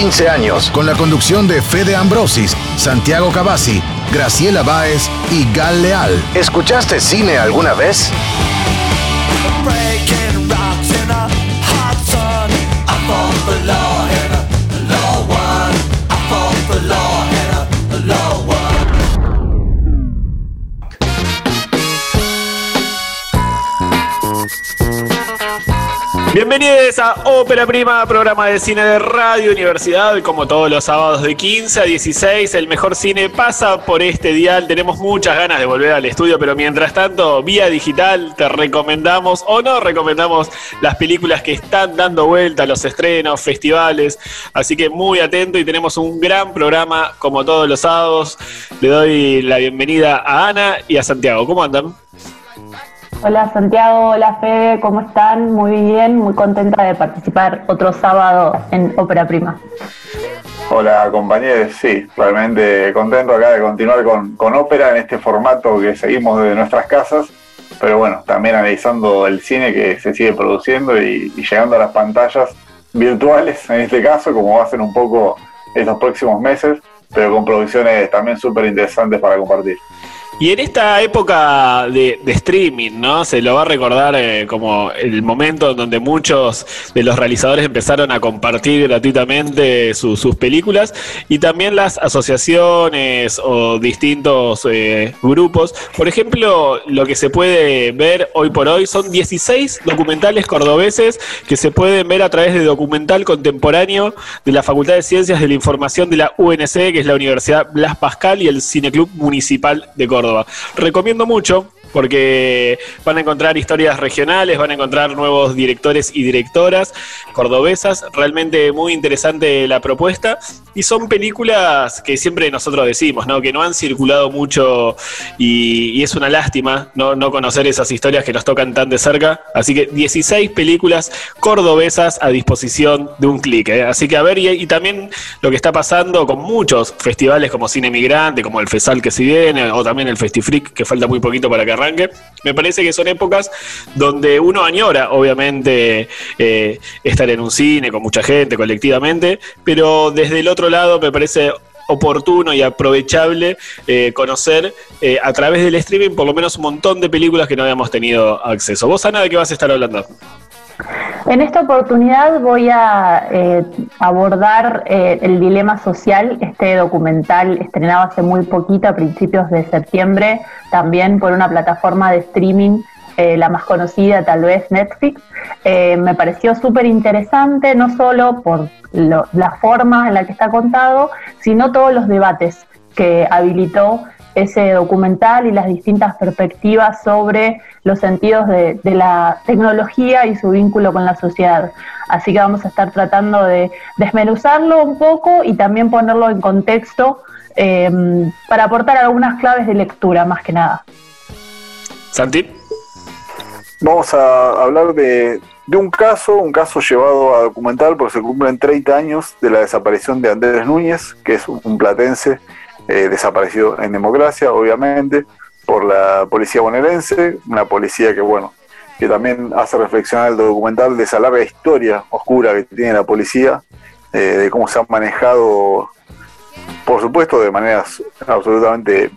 15 años, con la conducción de Fede Ambrosis, Santiago Cavazzi, Graciela Báez y Gal Leal. ¿Escuchaste cine alguna vez? Bienvenidos a Ópera Prima, programa de cine de Radio Universidad, como todos los sábados de 15 a 16, el mejor cine pasa por este dial. Tenemos muchas ganas de volver al estudio, pero mientras tanto, vía digital, te recomendamos o no recomendamos las películas que están dando vuelta, los estrenos, festivales. Así que muy atento y tenemos un gran programa como todos los sábados. Le doy la bienvenida a Ana y a Santiago. ¿Cómo andan? Hola Santiago, hola Fede, ¿cómo están? Muy bien, muy contenta de participar otro sábado en Ópera Prima. Hola compañeros, sí, realmente contento acá de continuar con, con ópera en este formato que seguimos desde nuestras casas, pero bueno, también analizando el cine que se sigue produciendo y, llegando a las pantallas virtuales en este caso, como va a ser un poco estos próximos meses, pero con producciones también súper interesantes para compartir. Y en esta época de, streaming, ¿no? Se lo va a recordar eh, como el momento donde muchos de los realizadores empezaron a compartir gratuitamente sus películas y también las asociaciones o distintos eh, grupos. Por ejemplo, lo que se puede ver hoy por hoy son 16 documentales cordobeses que se pueden ver a través de documental contemporáneo de la Facultad de Ciencias de la Información de la UNC, que es la Universidad Blas Pascal y el Cineclub Municipal de Córdoba. Recomiendo mucho porque van a encontrar historias regionales, van a encontrar nuevos directores y directoras cordobesas. Realmente muy interesante la propuesta. Y son películas que siempre nosotros decimos, ¿no? Que no han circulado mucho y, es una lástima ¿no? no conocer esas historias que nos tocan tan de cerca. Así que 16 películas cordobesas a disposición de un clic. ¿eh? Así que a ver, y, también lo que está pasando con muchos festivales como Cine Migrante, como el FESAL que se viene, o también el Festifric, que falta muy poquito para que arranque. Me parece que son épocas donde uno añora, obviamente, eh, estar en un cine con mucha gente, colectivamente, pero desde el otro lado me parece oportuno y aprovechable eh, conocer eh, a través del streaming por lo menos un montón de películas que no habíamos tenido acceso. ¿Vos, Ana, de qué vas a estar hablando? En esta oportunidad voy a abordar el dilema social, este documental estrenado hace muy poquito, a principios de septiembre, también por una plataforma de streaming, eh, la más conocida tal vez Netflix. Eh, me pareció súper interesante, no solo por la forma en la que está contado, sino todos los debates que habilitó ese documental y las distintas perspectivas sobre los sentidos de, la tecnología y su vínculo con la sociedad. Así que vamos a estar tratando de desmenuzarlo un poco y también ponerlo en contexto Em, para aportar algunas claves de lectura, más que nada. Santi. Vamos a hablar de, un caso, un caso llevado a documental porque se cumplen 30 años de la desaparición de Andrés Núñez, que es un platense eh, desaparecido en democracia, obviamente, por la policía bonaerense, una policía que, bueno, que también hace reflexionar el documental de esa larga historia oscura que tiene la policía, eh, de cómo se han manejado por supuesto de maneras absolutamente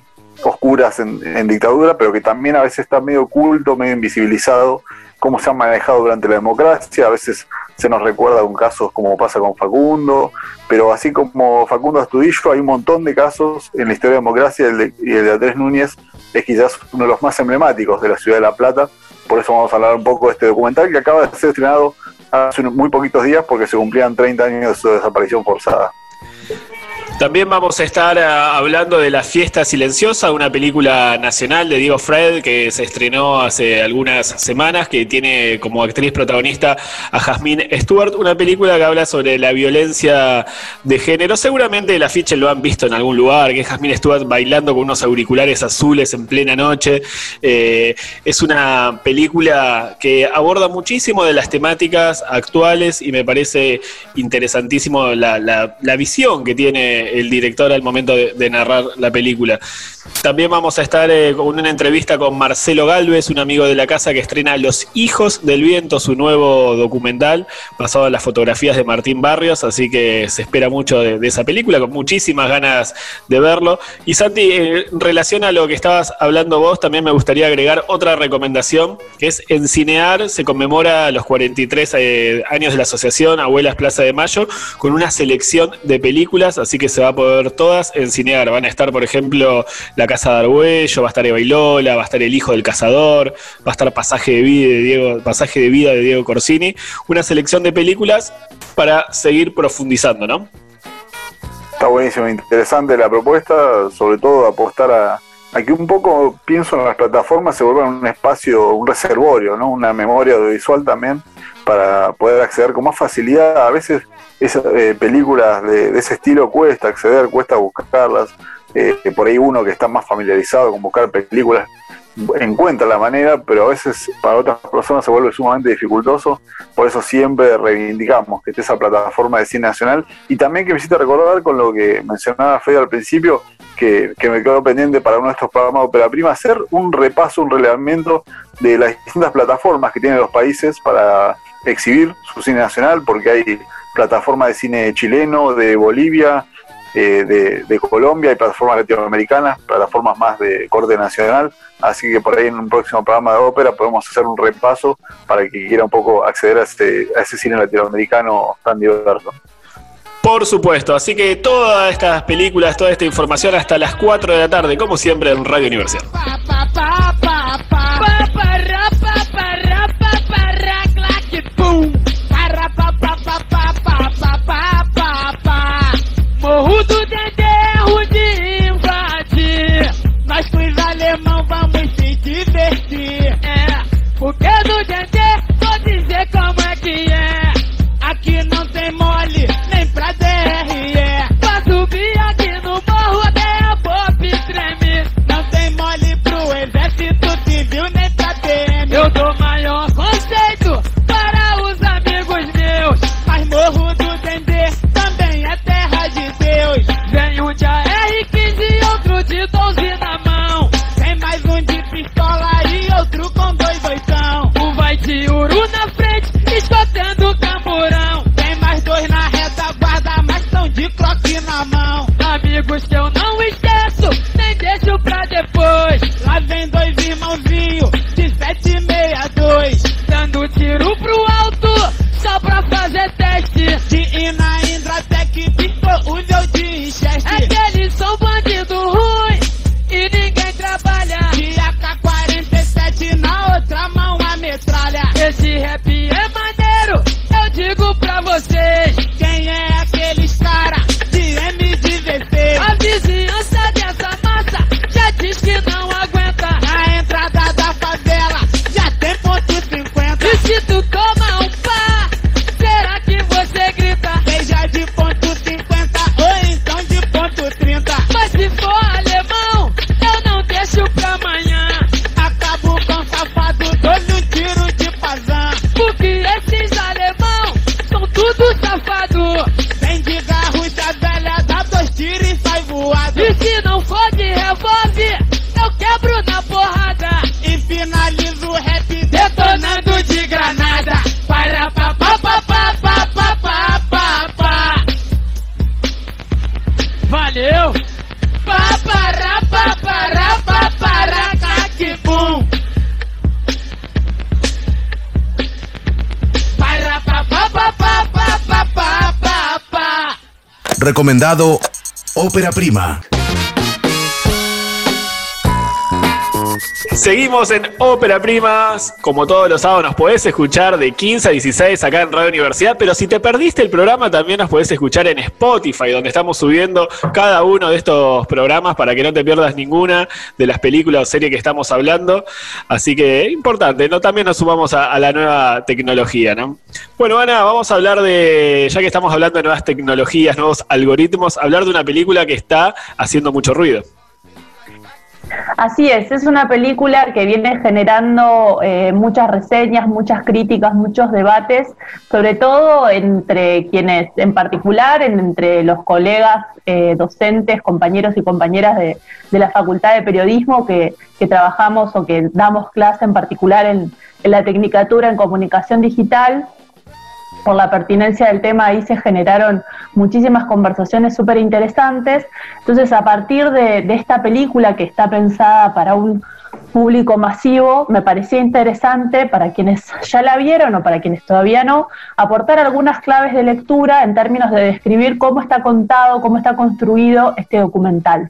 oscuras en, dictadura, pero que también a veces está medio oculto, medio invisibilizado, cómo se han manejado durante la democracia, a veces se nos recuerda un casos como pasa con Facundo, pero así como Facundo Astudillo, hay un montón de casos en la historia de la democracia y el de Andrés Núñez es quizás uno de los más emblemáticos de la ciudad de La Plata, por eso vamos a hablar un poco de este documental que acaba de ser estrenado hace muy poquitos días porque se cumplían 30 años de su desaparición forzada. También vamos a estar ah, hablando de La Fiesta Silenciosa, una película nacional de Diego Fred que se estrenó hace algunas semanas, que tiene como actriz protagonista a Jasmine Stewart, una película que habla sobre la violencia de género. Seguramente el afiche lo han visto en algún lugar, que es Jasmine Stewart bailando con unos auriculares azules en plena noche. Eh, es una película que aborda muchísimo de las temáticas actuales y me parece interesantísimo la, visión que tiene eh, el director al momento de, narrar la película. También vamos a estar eh, con una entrevista con Marcelo Galvez, un amigo de la casa que estrena Los Hijos del Viento, su nuevo documental basado en las fotografías de Martín Barrios, así que se espera mucho de, esa película, con muchísimas ganas de verlo. Y Santi, en relación a lo que estabas hablando vos, también me gustaría agregar otra recomendación, que es en Cinear se conmemora los 43 eh, años de la asociación Abuelas Plaza de Mayo con una selección de películas, así que se va a poder todas en Cinear. Van a estar, por ejemplo, La Casa de Argüello, va a estar Eva Lola, va a estar El Hijo del Cazador, va a estar Pasaje de Vida de Diego, Pasaje de Vida de Diego Corsini, una selección de películas para seguir profundizando, ¿no? Está buenísimo, interesante la propuesta, sobre todo apostar a, Aquí un poco pienso en las plataformas se vuelvan un espacio, un reservorio, ¿no? una memoria audiovisual también para poder acceder con más facilidad. A veces esas eh, películas de, ese estilo cuesta acceder, cuesta buscarlas. Eh, por ahí uno que está más familiarizado con buscar películas encuentra la manera, pero a veces para otras personas se vuelve sumamente dificultoso. Por eso siempre reivindicamos que esté esa plataforma de cine nacional. Y también que me hiciste recordar con lo que mencionaba Fede al principio, que, me quedó pendiente para uno de estos programas de Opera Prima, hacer un repaso, un relevamiento de las distintas plataformas que tienen los países para exhibir su cine nacional, porque hay plataformas de cine chileno, de Bolivia, eh, de, Colombia, hay plataformas latinoamericanas, plataformas más de corte nacional, así que por ahí en un próximo programa de ópera podemos hacer un repaso para que quiera un poco acceder a ese, a ese cine latinoamericano tan diverso. Por supuesto, así que todas estas películas, toda esta información hasta las 4 de la tarde, como siempre en Radio Universidad. Morro de croque na mão. Amigos que eu não esqueço, nem deixo pra depois. Lá vem dois irmãozinhos Recomendado Ópera Prima. Seguimos en Ópera Primas. Como todos los sábados nos podés escuchar de 15 a 16 acá en Radio Universidad, pero si te perdiste el programa también nos podés escuchar en Spotify, donde estamos subiendo cada uno de estos programas para que no te pierdas ninguna de las películas o series que estamos hablando. Así que importante, ¿no? También nos sumamos a, la nueva tecnología, ¿no? Bueno, Ana, vamos a hablar de, ya que estamos hablando de nuevas tecnologías, nuevos algoritmos, hablar de una película que está haciendo mucho ruido. Así es, es una película que viene generando eh, muchas reseñas, muchas críticas, muchos debates, sobre todo entre quienes, en particular, entre los colegas eh, docentes, compañeros y compañeras de, la Facultad de Periodismo que, trabajamos o que damos clase en particular en la Tecnicatura en Comunicación Digital por la pertinencia del tema, ahí se generaron muchísimas conversaciones súper interesantes. Entonces, a partir de, esta película que está pensada para un público masivo, me parecía interesante para quienes ya la vieron o para quienes todavía no, aportar algunas claves de lectura en términos de describir cómo está contado, cómo está construido este documental.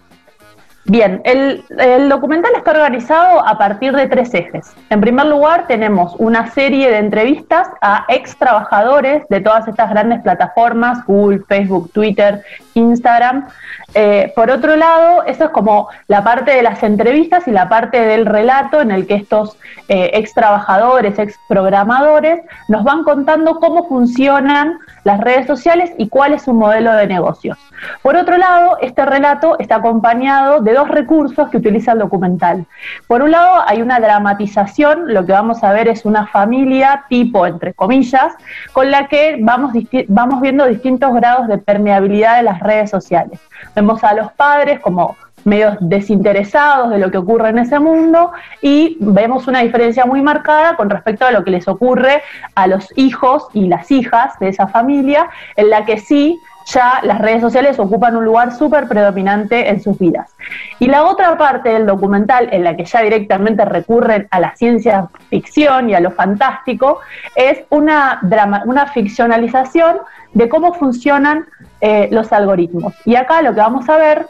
Bien, el, documental está organizado a partir de tres ejes. En primer lugar, tenemos una serie de entrevistas a ex trabajadores de todas estas grandes plataformas, Google, Facebook, Twitter, Instagram. Eh, por otro lado, eso es como la parte de las entrevistas y la parte del relato en el que estos eh, ex trabajadores, ex programadores, nos van contando cómo funcionan las redes sociales y cuál es su modelo de negocios. Por otro lado, este relato está acompañado de dos recursos que utiliza el documental. Por un lado, hay una dramatización, lo que vamos a ver es una familia tipo, entre comillas, con la que vamos, vamos viendo distintos grados de permeabilidad de las redes sociales. Vemos a los padres como medios desinteresados de lo que ocurre en ese mundo y vemos una diferencia muy marcada con respecto a lo que les ocurre a los hijos y las hijas de esa familia, en la que sí ya las redes sociales ocupan un lugar súper predominante en sus vidas. Y la otra parte del documental, en la que ya directamente recurren a la ciencia ficción y a lo fantástico, es una, drama, una ficcionalización de cómo funcionan eh, los algoritmos. Y acá lo que vamos a ver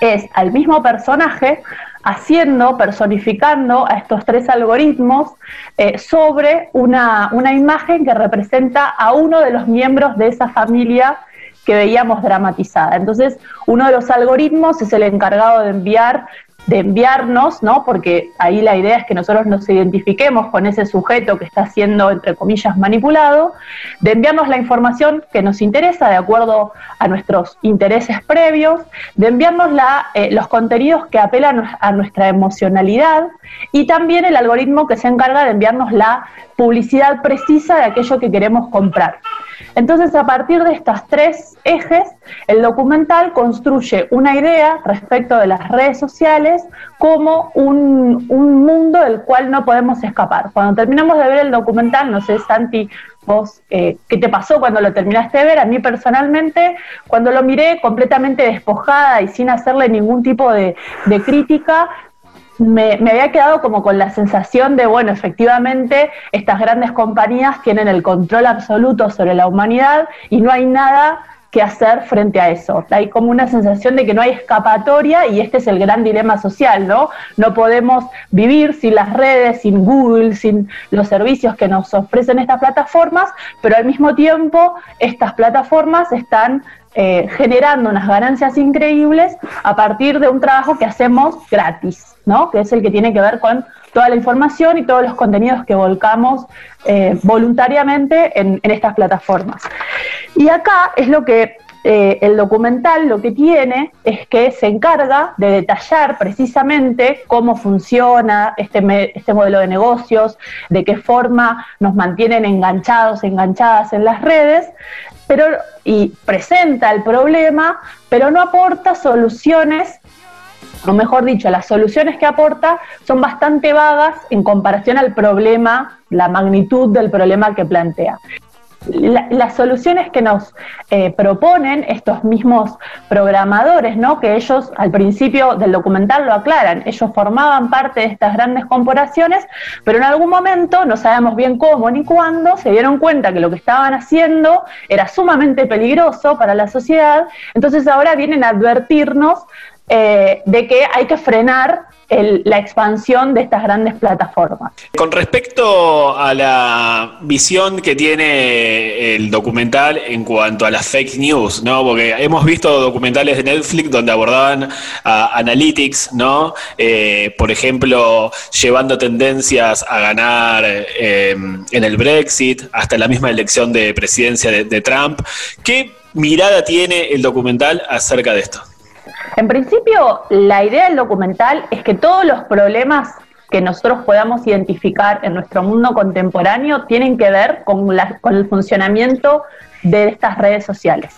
es al mismo personaje haciendo, personificando a estos tres algoritmos eh, sobre una, una, imagen que representa a uno de los miembros de esa familia que veíamos dramatizada. Entonces, uno de los algoritmos es el encargado de enviar de enviarnos, ¿no? Porque ahí la idea es que nosotros nos identifiquemos con ese sujeto que está siendo, entre comillas, manipulado, de enviarnos la información que nos interesa de acuerdo a nuestros intereses previos, de enviarnos eh, los contenidos que apelan a nuestra emocionalidad y también el algoritmo que se encarga de enviarnos la publicidad precisa de aquello que queremos comprar. Entonces, a partir de estos tres ejes, el documental construye una idea respecto de las redes sociales como un, mundo del cual no podemos escapar. Cuando terminamos de ver el documental, no sé, Santi, vos, eh, ¿qué te pasó cuando lo terminaste de ver? A mí personalmente, cuando lo miré completamente despojada y sin hacerle ningún tipo de crítica, me, había quedado como con la sensación de, bueno, efectivamente, estas grandes compañías tienen el control absoluto sobre la humanidad y no hay nada que hacer frente a eso. Hay como una sensación de que no hay escapatoria y este es el gran dilema social, ¿no? No podemos vivir sin las redes, sin Google, sin los servicios que nos ofrecen estas plataformas, pero al mismo tiempo estas plataformas están eh, generando unas ganancias increíbles a partir de un trabajo que hacemos gratis, ¿no? que es el que tiene que ver con toda la información y todos los contenidos que volcamos eh, voluntariamente en, estas plataformas. Y acá es lo que eh, el documental lo que tiene es que se encarga de detallar precisamente cómo funciona este, este modelo de negocios, de qué forma nos mantienen enganchados, enganchadas en las redes, pero, y presenta el problema, pero no aporta soluciones, o mejor dicho, las soluciones que aporta son bastante vagas en comparación al problema, la magnitud del problema que plantea las soluciones que nos eh, proponen estos mismos programadores, ¿no? que ellos al principio del documental lo aclaran, ellos formaban parte de estas grandes corporaciones, pero en algún momento, no sabemos bien cómo ni cuándo, se dieron cuenta que lo que estaban haciendo era sumamente peligroso para la sociedad, entonces ahora vienen a advertirnos eh, de que hay que frenar la expansión de estas grandes plataformas. Con respecto a la visión que tiene el documental en cuanto a las fake news, ¿no? Porque hemos visto documentales de Netflix donde abordaban a Analytics, ¿no? Eh, por ejemplo, llevando tendencias a ganar eh, en el Brexit, hasta la misma elección de presidencia de Trump. ¿Qué mirada tiene el documental acerca de esto? En principio, la idea del documental es que todos los problemas que nosotros podamos identificar en nuestro mundo contemporáneo tienen que ver con, el funcionamiento de estas redes sociales,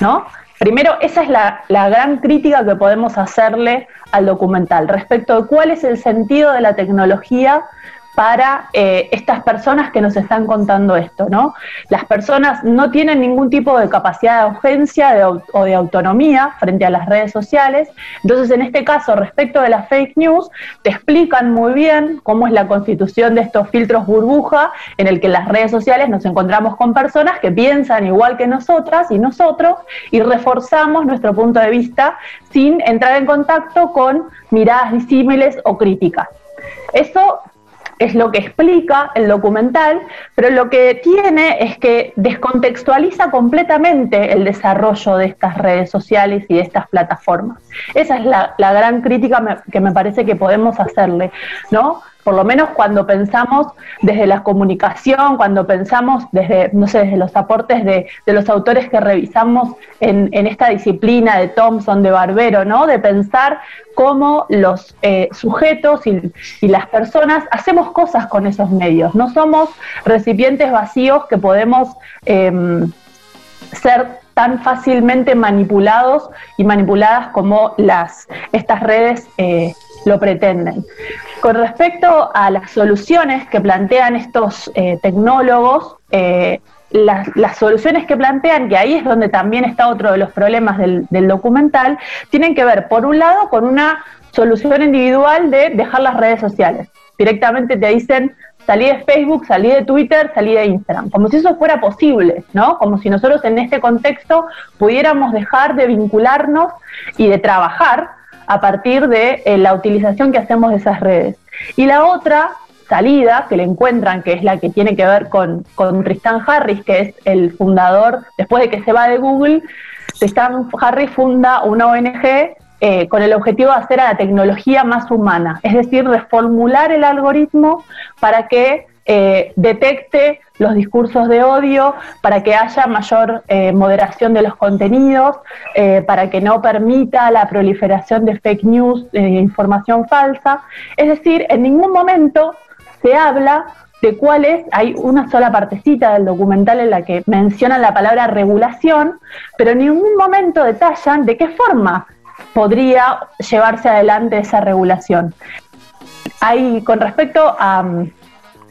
¿no? Primero, esa es la, la, gran crítica que podemos hacerle al documental respecto de cuál es el sentido de la tecnología para eh, estas personas que nos están contando esto, ¿no? Las personas no tienen ningún tipo de capacidad de urgencia o de autonomía frente a las redes sociales, entonces en este caso, respecto de las fake news, te explican muy bien cómo es la constitución de estos filtros burbuja en el que las redes sociales nos encontramos con personas que piensan igual que nosotras y nosotros y reforzamos nuestro punto de vista sin entrar en contacto con miradas disímiles o críticas. Eso es lo que explica el documental, pero lo que tiene es que descontextualiza completamente el desarrollo de estas redes sociales y de estas plataformas. Esa es la, gran crítica que me parece que podemos hacerle, ¿no? Por lo menos cuando pensamos desde la comunicación, cuando pensamos desde, no sé, desde los aportes de, los autores que revisamos en, esta disciplina de Thompson, de Barbero, ¿no? De pensar cómo los eh, sujetos y, las personas hacemos cosas con esos medios. No somos recipientes vacíos que podemos em, ser tan fácilmente manipulados y manipuladas como las, estas redes eh, lo pretenden. Con respecto a las soluciones que plantean estos eh, tecnólogos, eh, las, soluciones que plantean, que ahí es donde también está otro de los problemas del, documental, tienen que ver, por un lado, con una solución individual de dejar las redes sociales. Directamente te dicen, salí de Facebook, salí de Twitter, salí de Instagram, como si eso fuera posible, ¿no? Como si nosotros en este contexto pudiéramos dejar de vincularnos y de trabajar a partir de eh, la utilización que hacemos de esas redes. Y la otra salida que le encuentran, que es la que tiene que ver con, con Tristan Harris, que es el fundador, después de que se va de Google, Tristan Harris funda una ONG eh, con el objetivo de hacer a la tecnología más humana, es decir, reformular el algoritmo para que eh, detecte los discursos de odio, para que haya mayor eh, moderación de los contenidos, eh, para que no permita la proliferación de fake news, de información falsa. Es decir, en ningún momento se habla de cuál es, hay una sola partecita del documental en la que mencionan la palabra regulación, pero en ningún momento detallan de qué forma podría llevarse adelante esa regulación. Con respecto a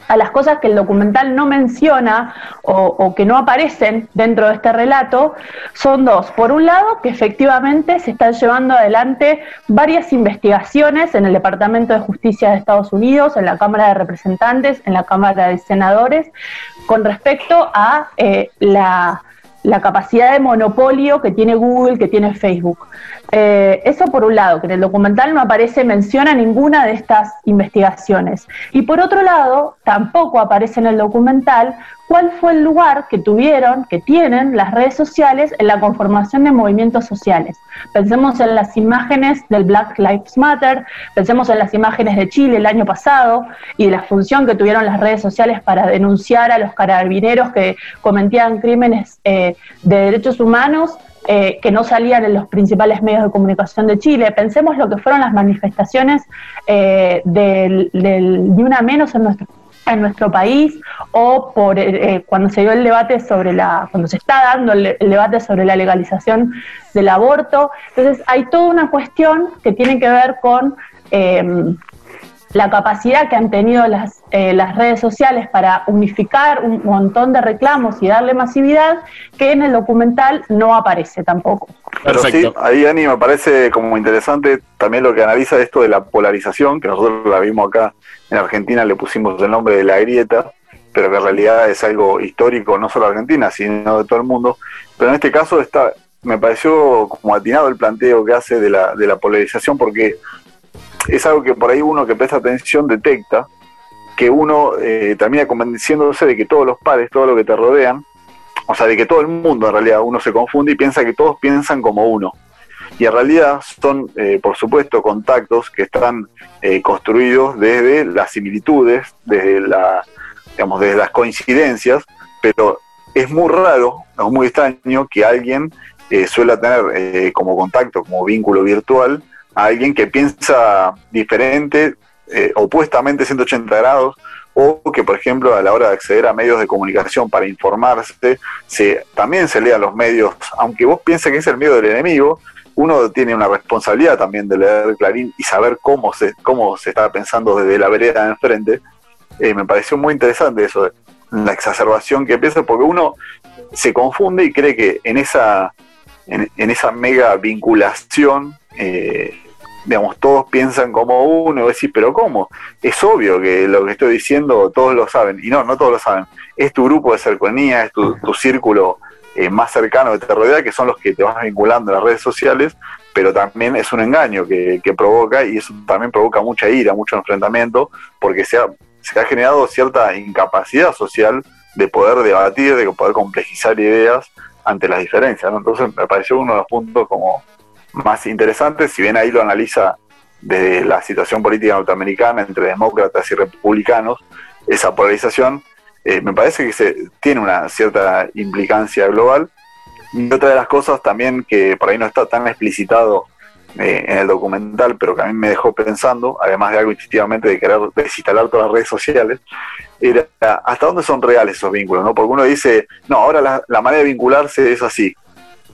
a las cosas que el documental no menciona o, que no aparecen dentro de este relato son dos. Por un lado, que efectivamente se están llevando adelante varias investigaciones en el Departamento de Justicia de Estados Unidos, en la Cámara de Representantes, en la Cámara de Senadores, con respecto a eh, la la capacidad de monopolio que tiene Google, que tiene Facebook. Eh, eso por un lado, que en el documental no aparece, menciona ninguna de estas investigaciones. Y por otro lado, tampoco aparece en el documental cuál fue el lugar que tuvieron, que tienen las redes sociales en la conformación de movimientos sociales. Pensemos en las imágenes del Black Lives Matter, pensemos en las imágenes de Chile el año pasado y de la función que tuvieron las redes sociales para denunciar a los carabineros que cometían crímenes eh, de derechos humanos eh, que no salían en los principales medios de comunicación de Chile. Pensemos lo que fueron las manifestaciones eh, del, de una menos en nuestro en nuestro país o por eh, cuando se dio el debate sobre la, cuando se está dando el, debate sobre la legalización del aborto. Entonces hay toda una cuestión que tiene que ver con la capacidad que han tenido las, eh, las redes sociales para unificar un montón de reclamos y darle masividad, que en el documental no aparece tampoco. Pero sí, ahí Ani me parece como interesante también lo que analiza esto de la polarización, que nosotros la vimos acá en Argentina, le pusimos el nombre de la grieta, pero que en realidad es algo histórico no solo de Argentina, sino de todo el mundo. Pero en este caso está, me pareció como atinado el planteo que hace de la, de la polarización, porque es algo que por ahí uno que presta atención detecta, que uno eh, termina convenciéndose de que todos los pares, todo lo que te rodean, o sea, de que todo el mundo en realidad uno se confunde y piensa que todos piensan como uno. Y en realidad son, eh, por supuesto, contactos que están eh, construidos desde las similitudes, desde, la, digamos, desde las coincidencias, pero es muy raro, es muy extraño que alguien eh, suele tener eh, como contacto, como vínculo virtual, alguien que piensa diferente, eh, opuestamente 180 grados, o que, por ejemplo, a la hora de acceder a medios de comunicación para informarse, se, también se lea los medios, aunque vos pienses que es el medio del enemigo, uno tiene una responsabilidad también de leer Clarín y saber cómo se, cómo se está pensando desde la vereda de enfrente. Eh, me pareció muy interesante eso, la exacerbación que empieza, porque uno se confunde y cree que en esa, en, esa mega vinculación, eh, digamos, todos piensan como uno, y decís, pero ¿cómo? Es obvio que lo que estoy diciendo todos lo saben, y no, no todos lo saben. Es tu grupo de cercanía, es tu, tu círculo eh, más cercano de te rodea, que son los que te vas vinculando en las redes sociales, pero también es un engaño que, provoca y eso también provoca mucha ira, mucho enfrentamiento, porque se ha, se ha generado cierta incapacidad social de poder debatir, de poder complejizar ideas ante las diferencias. Entonces me pareció uno de los puntos como más interesantes, si bien ahí lo analiza desde la situación política norteamericana entre demócratas y republicanos, esa polarización, eh, me parece que se, tiene una cierta implicancia global. Y otra de las cosas también que por ahí no está tan explicitado eh, en el documental, pero que a mí me dejó pensando, además de algo instintivamente de querer desinstalar todas las redes sociales, era hasta dónde son reales esos vínculos, ¿no? Porque uno dice, no, ahora la manera de vincularse es así,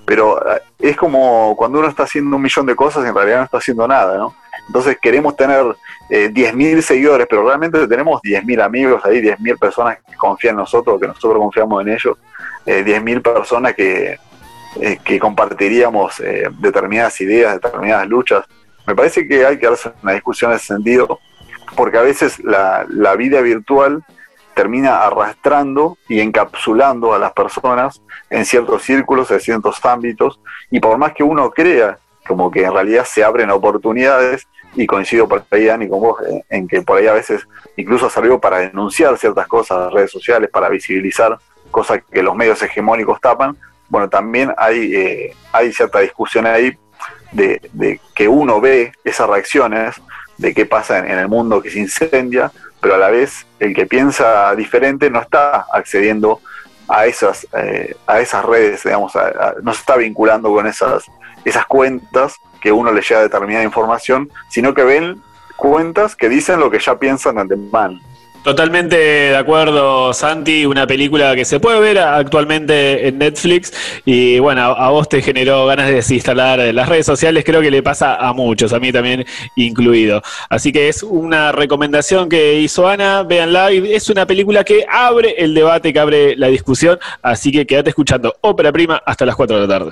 pero eh, es como cuando uno está haciendo un millón de cosas y en realidad no está haciendo nada, ¿no? Entonces queremos tener eh, 10.000 seguidores, pero realmente tenemos 10.000 amigos ahí, 10.000 personas que confían en nosotros, que nosotros confiamos en ellos, eh, 10.000 personas que, eh, que compartiríamos eh, determinadas ideas, determinadas luchas. Me parece que hay que hacer una discusión en ese sentido, porque a veces la, la vida virtual termina arrastrando y encapsulando a las personas en ciertos círculos, en ciertos ámbitos, y por más que uno crea como que en realidad se abren oportunidades, y coincido por ahí, Dani, con vos, en, que por ahí a veces incluso ha servido para denunciar ciertas cosas redes sociales, para visibilizar cosas que los medios hegemónicos tapan. Bueno, también hay, eh, hay cierta discusión ahí de, de, que uno ve esas reacciones, de qué pasa en, el mundo que se incendia, pero a la vez el que piensa diferente no está accediendo a esas, eh, a esas redes, digamos, no se está vinculando con esas, esas cuentas que uno le llega determinada información, sino que ven cuentas que dicen lo que ya piensan antemano. Totalmente de acuerdo, Santi, una película que se puede ver actualmente en Netflix. Y bueno, a, vos te generó ganas de desinstalar las redes sociales, creo que le pasa a muchos, a mí también incluido. Así que es una recomendación que hizo Ana, véanla, es una película que abre el debate, que abre la discusión, así que quédate escuchando Ópera Prima hasta las 4 de la tarde.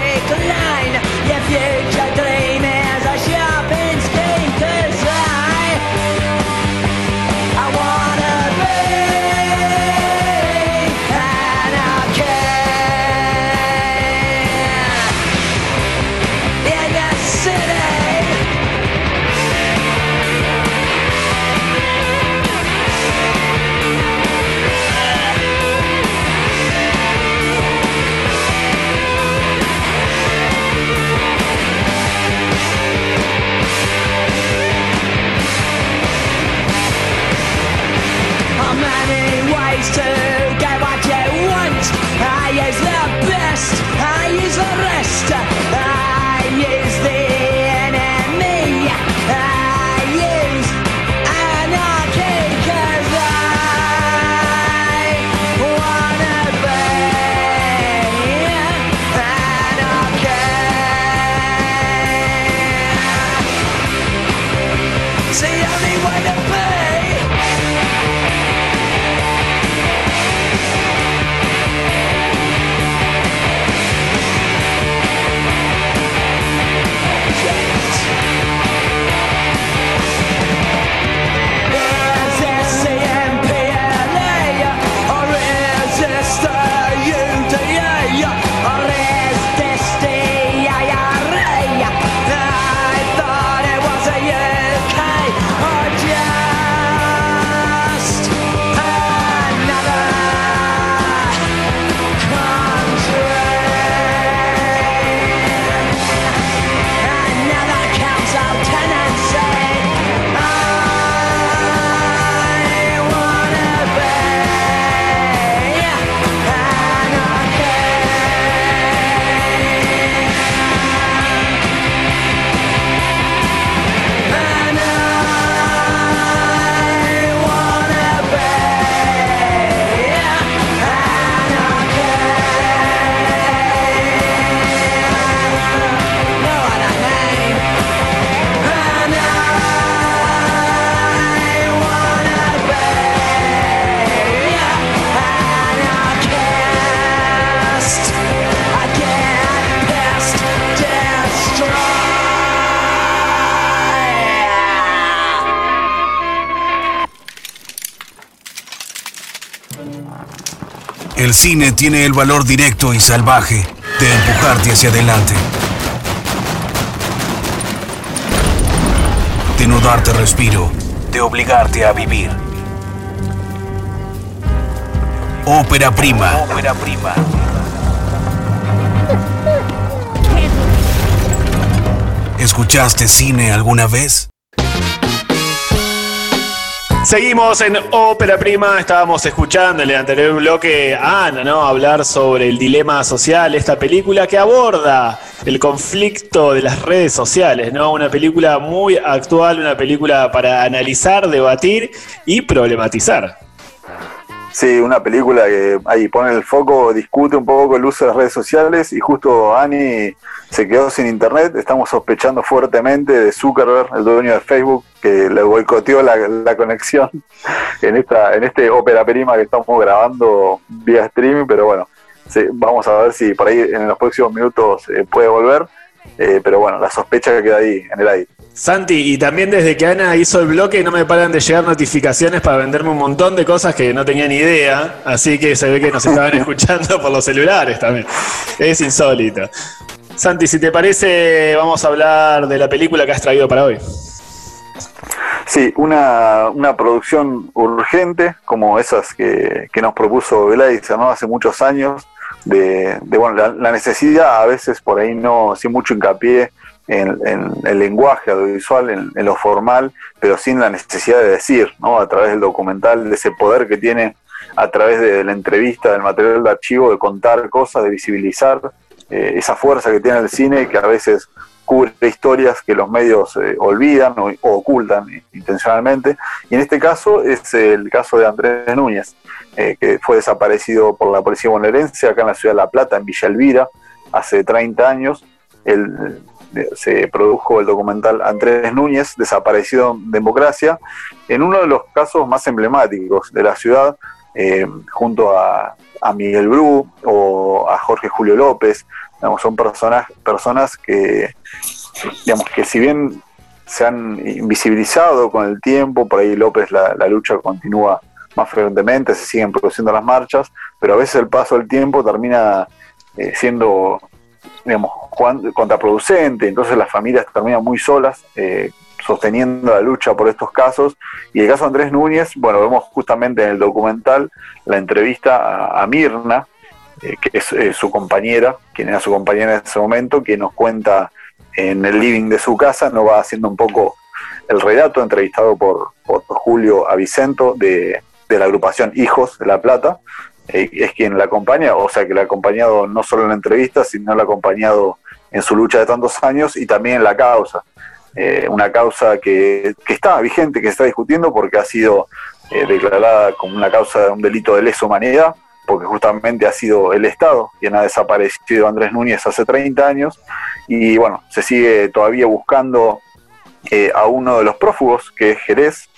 cine tiene el valor directo y salvaje de empujarte hacia adelante. De no darte respiro, de obligarte a vivir. Ópera prima. Ópera prima. ¿Escuchaste cine alguna vez? Seguimos en Ópera Prima, estábamos escuchando en el anterior bloque a Ana, ¿no? Hablar sobre el dilema social, esta película que aborda el conflicto de las redes sociales, ¿no? Una película muy actual, una película para analizar, debatir y problematizar. Sí, una película que ahí pone el foco, discute un poco el uso de las redes sociales y justo Ani se quedó sin internet. Estamos sospechando fuertemente de Zuckerberg, el dueño de Facebook, que le boicoteó la, conexión en esta en este ópera prima que estamos grabando vía streaming, pero bueno, vamos a ver si por ahí en los próximos minutos eh, puede volver. Eh, pero bueno, la sospecha que queda ahí en el aire. Santi, y también desde que Ana hizo el bloque no me paran de llegar notificaciones para venderme un montón de cosas que no tenía ni idea, así que se ve que nos estaban escuchando por los celulares también. Es insólito. Santi, si te parece, vamos a hablar de la película que has traído para hoy. Sí, una, una producción urgente, como esas que, nos propuso ¿no? hace muchos años, de, bueno, la, necesidad, a veces por ahí no, sin mucho hincapié en, el lenguaje audiovisual, en, lo formal, pero sin la necesidad de decir, ¿no? a través del documental, de ese poder que tiene a través de la entrevista, del material de archivo, de contar cosas, de visibilizar eh, esa fuerza que tiene el cine que a veces cubre historias que los medios eh, olvidan o, ocultan intencionalmente. Y en este caso es el caso de Andrés Núñez, eh, que fue desaparecido por la policía bonaerense acá en la ciudad de La Plata, en Villa Elvira, hace 30 años. Se produjo el documental Andrés Núñez, desaparecido en democracia, en uno de los casos más emblemáticos de la ciudad, junto a Miguel Bru o a Jorge Julio López. son personas, personas que, digamos, que si bien se han invisibilizado con el tiempo, por ahí López la, lucha continúa más frecuentemente, se siguen produciendo las marchas, pero a veces el paso del tiempo termina eh, siendo digamos, contraproducente, entonces las familias terminan muy solas, eh, sosteniendo la lucha por estos casos. Y el caso de Andrés Núñez, bueno, vemos justamente en el documental la entrevista a, Mirna, eh, que es su compañera, quien era su compañera en ese momento, que nos cuenta en el living de su casa, nos va haciendo un poco el relato entrevistado por, Julio Avicento de, de, la agrupación Hijos de La Plata, eh, es quien la acompaña, o sea que la ha acompañado no solo en la entrevista, sino la ha acompañado en su lucha de tantos años y también en la causa. Eh, una causa que, está vigente, que se está discutiendo porque ha sido eh, declarada como una causa de un delito de lesa humanidad, porque justamente ha sido el Estado quien ha desaparecido Andrés Núñez hace 30 años, y bueno, se sigue todavía buscando eh, a uno de los prófugos, que es Jerez,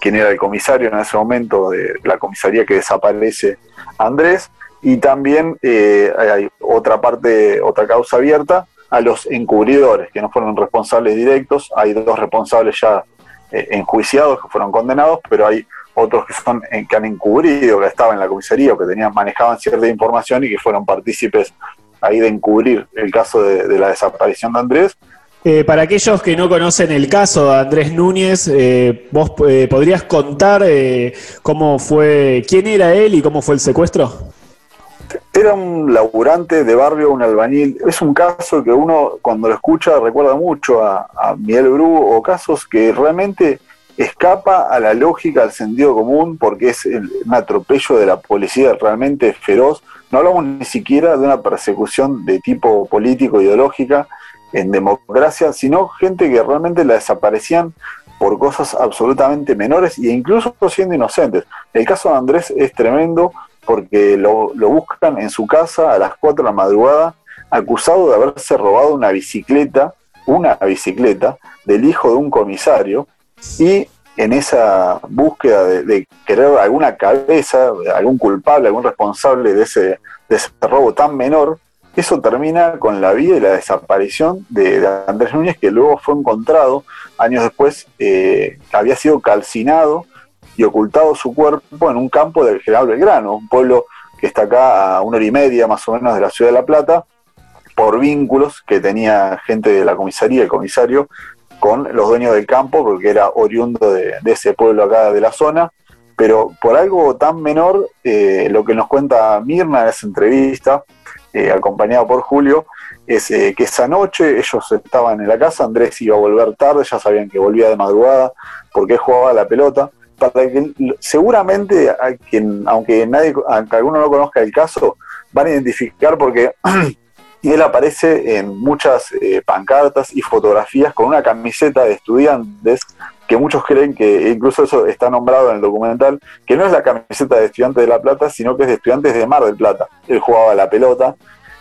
quien era el comisario en ese momento de la comisaría que desaparece Andrés, y también hay otra parte, otra causa abierta, a los encubridores, que no fueron responsables directos. Hay dos responsables ya eh, enjuiciados que fueron condenados, pero hay otros que son eh, que han encubrido, que estaban en la comisaría o que tenían manejaban cierta información y que fueron partícipes ahí de encubrir el caso de, la desaparición de Andrés. Eh, para aquellos que no conocen el caso de Andrés Núñez, ¿vos podrías contar cómo fue, quién era él y cómo fue el secuestro? Era un laburante de barrio, un albañil. Es un caso que uno cuando lo escucha recuerda mucho a, Miguel Bru o casos que realmente escapa a la lógica, al sentido común, porque es un atropello de la policía realmente feroz. No hablamos ni siquiera de una persecución de tipo político, ideológica, en democracia, sino gente que realmente la desaparecían por cosas absolutamente menores e incluso siendo inocentes. El caso de Andrés es tremendo porque lo, buscan en su casa a las 4 de la madrugada, acusado de haberse robado una bicicleta, una bicicleta del hijo de un comisario, y en esa búsqueda de, querer alguna cabeza, algún culpable, algún responsable de ese, de robo tan menor, eso termina con la vida y la desaparición de, Andrés Núñez, que luego fue encontrado años después, eh, había sido calcinado y ocultado su cuerpo en un campo del General Belgrano, un pueblo que está acá a una hora y media más o menos de la ciudad de La Plata, por vínculos que tenía gente de la comisaría, el comisario, con los dueños del campo, porque era oriundo de, ese pueblo acá de la zona. Pero por algo tan menor, eh, lo que nos cuenta Mirna en esa entrevista, eh, acompañado por Julio, es eh, que esa noche ellos estaban en la casa, Andrés iba a volver tarde, ya sabían que volvía de madrugada porque jugaba la pelota. Para que seguramente a quien, aunque nadie, aunque alguno no conozca el caso, van a identificar porque él aparece en muchas eh, pancartas y fotografías con una camiseta de estudiantes que muchos creen que incluso eso está nombrado en el documental, que no es la camiseta de estudiantes de La Plata, sino que es de estudiantes de Mar del Plata. Él jugaba la pelota,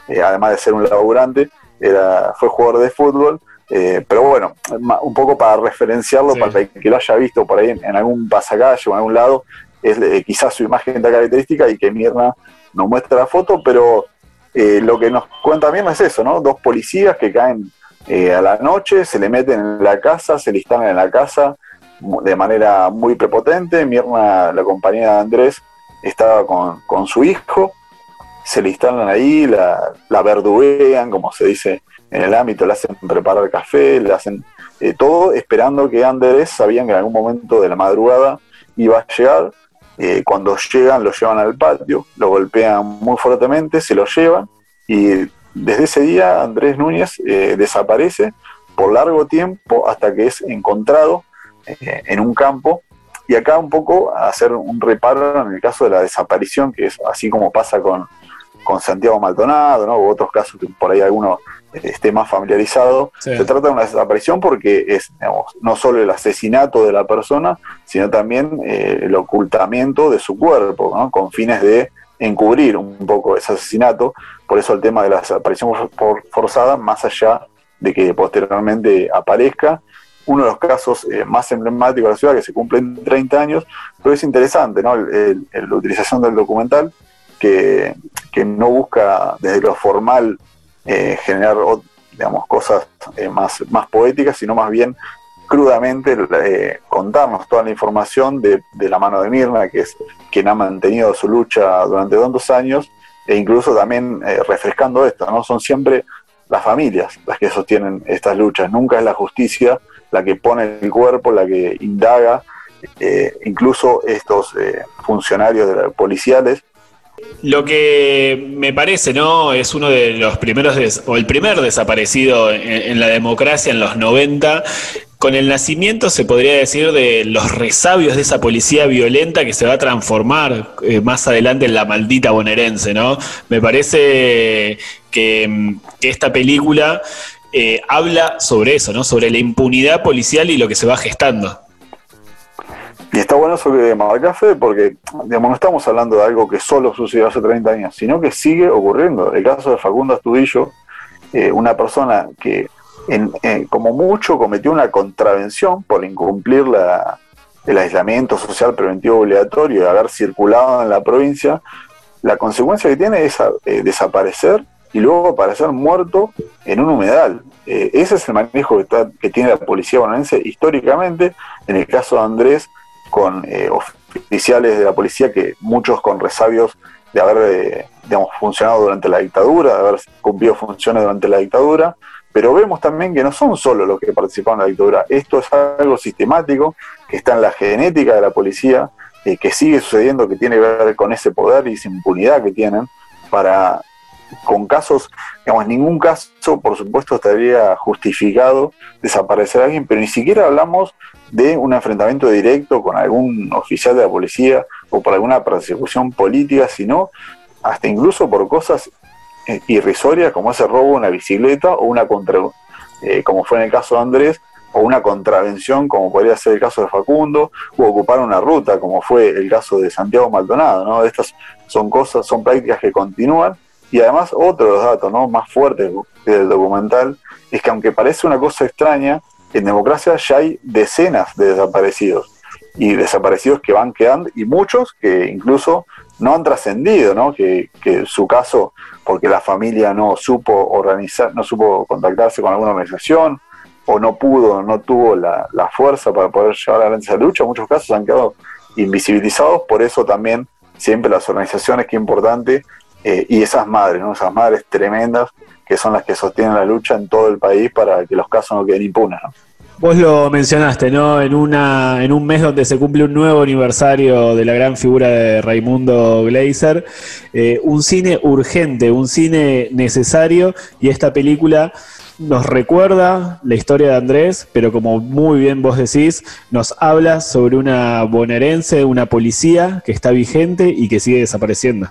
eh, además de ser un laburante, era, fue jugador de fútbol, eh, pero bueno, un poco para referenciarlo, para que lo haya visto por ahí en, algún pasacalle o en algún lado, es quizás su imagen está característica y que Mirna nos muestra la foto, pero eh, lo que nos cuenta bien es eso, ¿no? Dos policías que caen eh, a la noche, se le meten en la casa, se le instalan en la casa de manera muy prepotente. Mirna, la compañera de Andrés, estaba con, su hijo, se le instalan ahí, la, la verduguean, como se dice en el ámbito, le hacen preparar café, le hacen eh, todo, esperando que Andrés, sabían que en algún momento de la madrugada iba a llegar, eh, cuando llegan, lo llevan al patio, lo golpean muy fuertemente, se lo llevan y desde ese día Andrés Núñez eh, desaparece por largo tiempo hasta que es encontrado eh, en un campo. Y acá un poco hacer un reparo en el caso de la desaparición, que es así como pasa con, con Santiago Maldonado, ¿no? o otros casos que por ahí alguno esté más familiarizado. Se trata de una desaparición porque es no solo el asesinato de la persona, sino también eh, el ocultamiento de su cuerpo, con fines de encubrir un poco ese asesinato. Por eso el tema de la desaparición forzada, más allá de que posteriormente aparezca. Uno de los casos eh, más emblemáticos de la ciudad, que se cumple en 30 años, pero es interesante ¿no? la utilización del documental, que, no busca desde lo formal eh, generar digamos, cosas eh, más, más poéticas, sino más bien crudamente eh, contarnos toda la información de, la mano de Mirna, que es quien ha mantenido su lucha durante tantos años, e incluso también refrescando esto, ¿no? Son siempre las familias las que sostienen estas luchas, nunca es la justicia la que pone el cuerpo, la que indaga, incluso estos funcionarios policiales lo que me parece, ¿no? Es uno de los primeros, o el primer desaparecido en, la democracia en los 90, con el nacimiento, se podría decir, de los resabios de esa policía violenta que se va a transformar eh, más adelante en la maldita bonaerense, ¿no? Me parece que, esta película eh, habla sobre eso, ¿no? Sobre la impunidad policial y lo que se va gestando. Y está bueno eso que marca Fe porque digamos, no estamos hablando de algo que solo sucedió hace 30 años, sino que sigue ocurriendo. El caso de Facundo Astudillo, eh, una persona que en, como mucho cometió una contravención por incumplir el aislamiento social preventivo obligatorio y haber circulado en la provincia, la consecuencia que tiene es eh, desaparecer y luego aparecer muerto en un humedal. Eh, ese es el manejo que, que tiene la policía bonaerense históricamente. En el caso de Andrés, con eh, oficiales de la policía que muchos con resabios de haber eh, digamos, funcionado durante la dictadura, de haber cumplido funciones durante la dictadura, pero vemos también que no son solo los que participaron en la dictadura, esto es algo sistemático que está en la genética de la policía, eh, que sigue sucediendo, que tiene que ver con ese poder y esa impunidad que tienen para con casos, digamos, ningún caso, por supuesto, estaría justificado desaparecer a alguien, pero ni siquiera hablamos de un enfrentamiento directo con algún oficial de la policía o por alguna persecución política, sino hasta incluso por cosas eh, irrisorias como ese robo de una bicicleta o una contra, eh, como fue en el caso de Andrés, o una contravención como podría ser el caso de Facundo, o ocupar una ruta como fue el caso de Santiago Maldonado, ¿no? Estas son cosas, son prácticas que continúan y además otro de los datos ¿no? más fuertes del documental es que aunque parece una cosa extraña, en democracia ya hay decenas de desaparecidos y desaparecidos que van quedando y muchos que incluso no han trascendido, ¿no? Que, su caso, porque la familia no supo organizar, no supo contactarse con alguna organización o no pudo, no tuvo la, fuerza para poder llevar adelante esa lucha, muchos casos han quedado invisibilizados, por eso también siempre las organizaciones, qué importante, eh, y esas madres, ¿no? esas madres tremendas que son las que sostienen la lucha en todo el país para que los casos no queden impunes. ¿no? Vos lo mencionaste, ¿no? En, una, en un mes donde se cumple un nuevo aniversario de la gran figura de Raimundo Gleiser, eh, un cine urgente, un cine necesario, y esta película nos recuerda la historia de Andrés, pero como muy bien vos decís, nos habla sobre una bonaerense, una policía que está vigente y que sigue desapareciendo.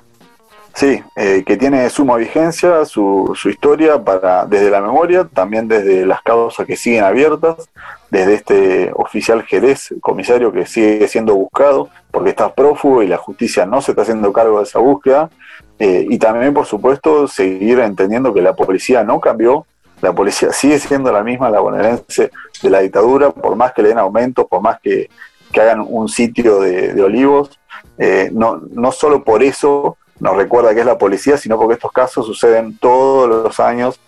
Sí, eh, que tiene suma vigencia su, su, historia para desde la memoria, también desde las causas que siguen abiertas, desde este oficial Jerez, comisario que sigue siendo buscado porque está prófugo y la justicia no se está haciendo cargo de esa búsqueda, eh, y también, por supuesto, seguir entendiendo que la policía no cambió, la policía sigue siendo la misma, la bonaerense de la dictadura, por más que le den aumentos, por más que, hagan un sitio de, de olivos, eh, no, no solo por eso nos recuerda que es la policía, sino porque estos casos suceden todos los años.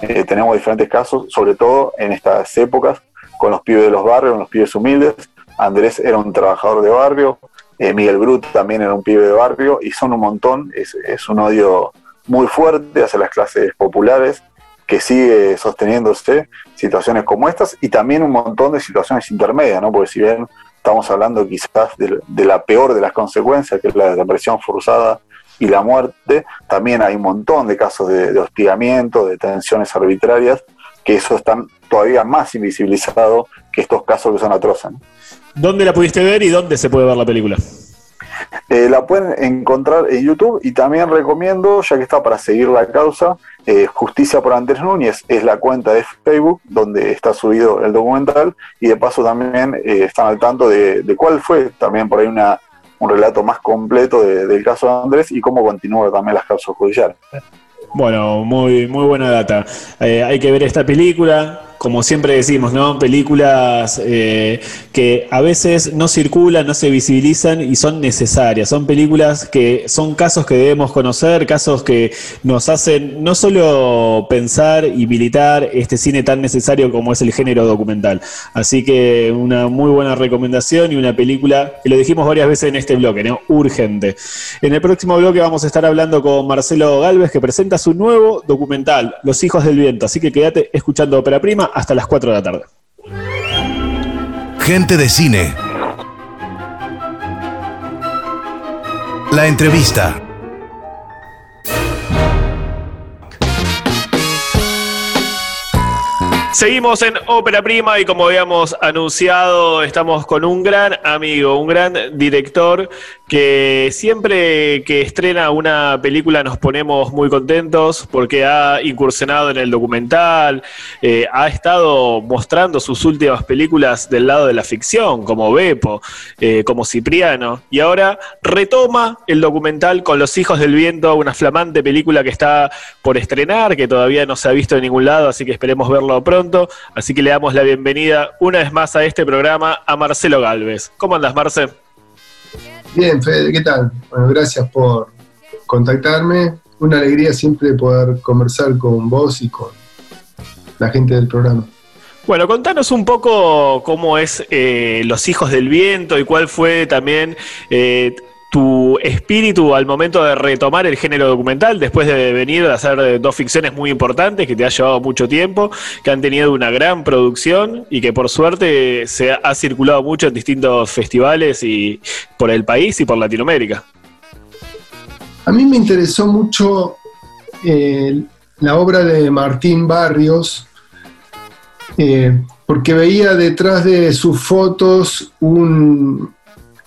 Eh, tenemos diferentes casos, sobre todo en estas épocas, con los pibes de los barrios, con los pibes humildes. Andrés era un trabajador de barrio, eh, Miguel Brut también era un pibe de barrio, y son un montón, es, un odio muy fuerte hacia las clases populares que sigue sosteniéndose situaciones como estas y también un montón de situaciones intermedias, ¿no? Porque si bien estamos hablando quizás de, de la peor de las consecuencias, que es la desaparición forzada y la muerte, también hay un montón de casos de, de hostigamiento, de detenciones arbitrarias, que eso están todavía más invisibilizado que estos casos que son atroces. ¿no? ¿Dónde la pudiste ver y dónde se puede ver la película? Eh, la pueden encontrar en YouTube y también recomiendo, ya que está para seguir la causa, eh, Justicia por Andrés Núñez es la cuenta de Facebook donde está subido el documental y de paso también eh, están al tanto de, de, cuál fue también por ahí una, un relato más completo de, del caso de Andrés y cómo continúa también las causas judiciales. Bueno, muy, muy buena data. Eh, hay que ver esta película, como siempre decimos, ¿no? Películas eh, que a veces no circulan, no se visibilizan y son necesarias. Son películas que son casos que debemos conocer, casos que nos hacen no solo pensar y militar este cine tan necesario como es el género documental. Así que una muy buena recomendación y una película que lo dijimos varias veces en este bloque, ¿no? Urgente. En el próximo bloque vamos a estar hablando con Marcelo Galvez que presenta su nuevo documental, Los Hijos del Viento. Así que quédate escuchando Ópera Prima hasta las 4 de la tarde. Gente de cine. La entrevista. Seguimos en Ópera Prima y como habíamos anunciado, estamos con un gran amigo, un gran director que siempre que estrena una película nos ponemos muy contentos porque ha incursionado en el documental, eh, ha estado mostrando sus últimas películas del lado de la ficción, como Beppo, eh, como Cipriano, y ahora retoma el documental con Los Hijos del Viento, una flamante película que está por estrenar, que todavía no se ha visto en ningún lado, así que esperemos verlo pronto. Así que le damos la bienvenida una vez más a este programa a Marcelo Galvez. ¿Cómo andas, Marce? Bien, Fede, ¿qué tal? Bueno, gracias por contactarme. Una alegría siempre poder conversar con vos y con la gente del programa. Bueno, contanos un poco cómo es eh, Los Hijos del Viento y cuál fue también eh, tu espíritu al momento de retomar el género documental, después de venir a hacer dos ficciones muy importantes que te ha llevado mucho tiempo, que han tenido una gran producción y que por suerte se ha circulado mucho en distintos festivales y por el país y por Latinoamérica. A mí me interesó mucho eh, la obra de Martín Barrios, eh, porque veía detrás de sus fotos un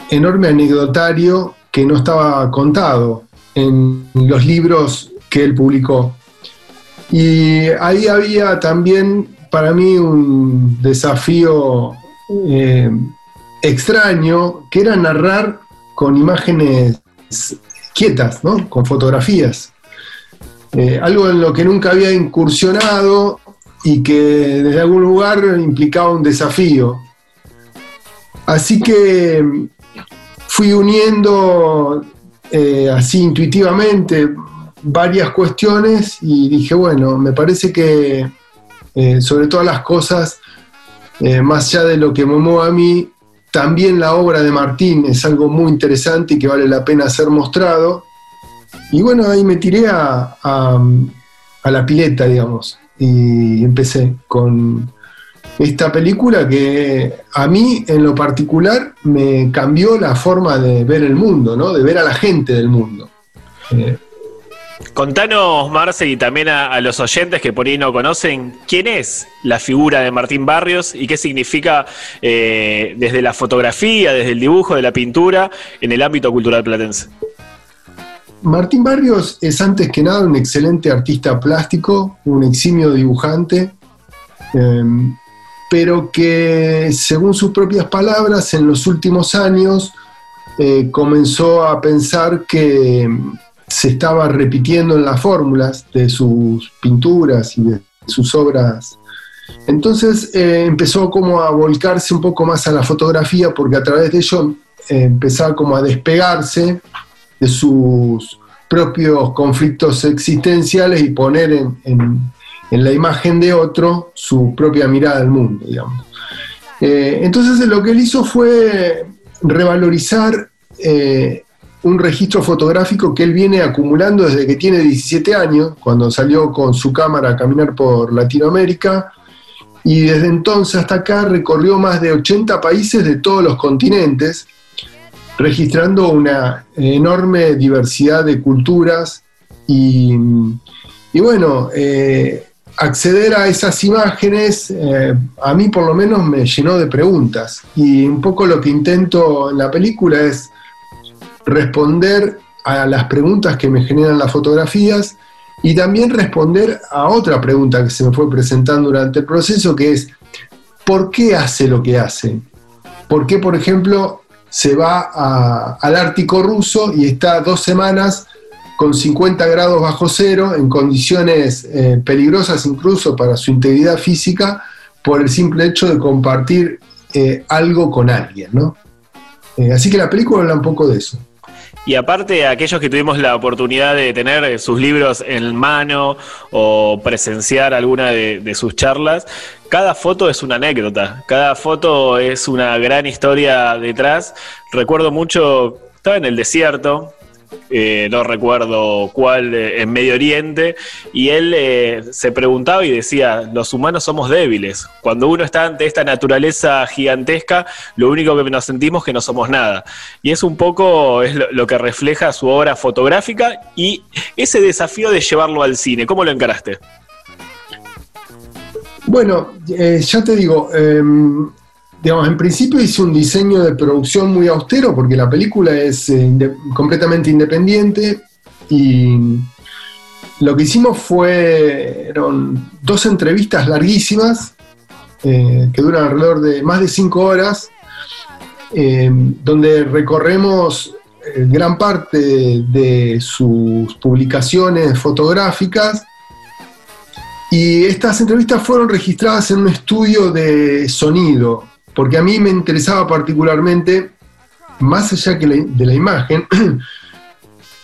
enorme anecdotario que no estaba contado en los libros que él publicó. Y ahí había también para mí un desafío eh, extraño, que era narrar con imágenes quietas, ¿no? con fotografías. Eh, algo en lo que nunca había incursionado y que desde algún lugar implicaba un desafío. Así que fui uniendo eh, así intuitivamente varias cuestiones y dije, bueno, me parece que eh, sobre todas las cosas, eh, más allá de lo que me mueve a mí, también la obra de Martín es algo muy interesante y que vale la pena ser mostrado. Y bueno, ahí me tiré a, a la pileta, digamos, y empecé con esta película que a mí en lo particular me cambió la forma de ver el mundo, ¿no? de ver a la gente del mundo. Eh, Contanos, Marce, y también a, los oyentes que por ahí no conocen, ¿quién es la figura de Martín Barrios y qué significa eh, desde la fotografía, desde el dibujo, de la pintura, en el ámbito cultural platense? Martín Barrios es antes que nada un excelente artista plástico, un eximio dibujante, em, pero que según sus propias palabras en los últimos años eh, comenzó a pensar que se estaba repitiendo en las fórmulas de sus pinturas y de sus obras. Entonces eh, empezó como a volcarse un poco más a la fotografía porque a través de ello eh, empezaba como a despegarse de sus propios conflictos existenciales y poner en, la imagen de otro su propia mirada del mundo, digamos. Eh, entonces lo que él hizo fue revalorizar un registro fotográfico que él viene acumulando desde que tiene 17 años, cuando salió con su cámara a caminar por Latinoamérica, y desde entonces hasta acá recorrió más de 80 países de todos los continentes, registrando una enorme diversidad de culturas y, bueno, eh, acceder a esas imágenes eh, a mí por lo menos me llenó de preguntas y un poco lo que intento en la película es responder a las preguntas que me generan las fotografías y también responder a otra pregunta que se me fue presentando durante el proceso, que es, ¿por qué hace lo que hace? ¿Por qué, por ejemplo, se va al Ártico ruso y está dos semanas con 50 grados bajo cero, en condiciones eh, peligrosas incluso para su integridad física, por el simple hecho de compartir eh, algo con alguien, ¿no? Eh, así que la película habla un poco de eso. Y aparte, aquellos que tuvimos la oportunidad de tener sus libros en mano o presenciar alguna de, sus charlas, cada foto es una anécdota, cada foto es una gran historia detrás. Recuerdo mucho, estaba en el desierto, eh, no recuerdo cuál, eh, en Medio Oriente, y él eh, se preguntaba y decía, los humanos somos débiles. Cuando uno está ante esta naturaleza gigantesca, lo único que nos sentimos es que no somos nada. Y es un poco es lo, que refleja su obra fotográfica y ese desafío de llevarlo al cine. ¿Cómo lo encaraste? Bueno, ya te digo, em, digamos, en principio hice un diseño de producción muy austero porque la película es eh, completamente independiente y lo que hicimos fueron dos entrevistas larguísimas eh, que duran alrededor de más de cinco horas, eh, donde recorremos gran parte de sus publicaciones fotográficas y estas entrevistas fueron registradas en un estudio de sonido porque a mí me interesaba particularmente, más allá de la imagen,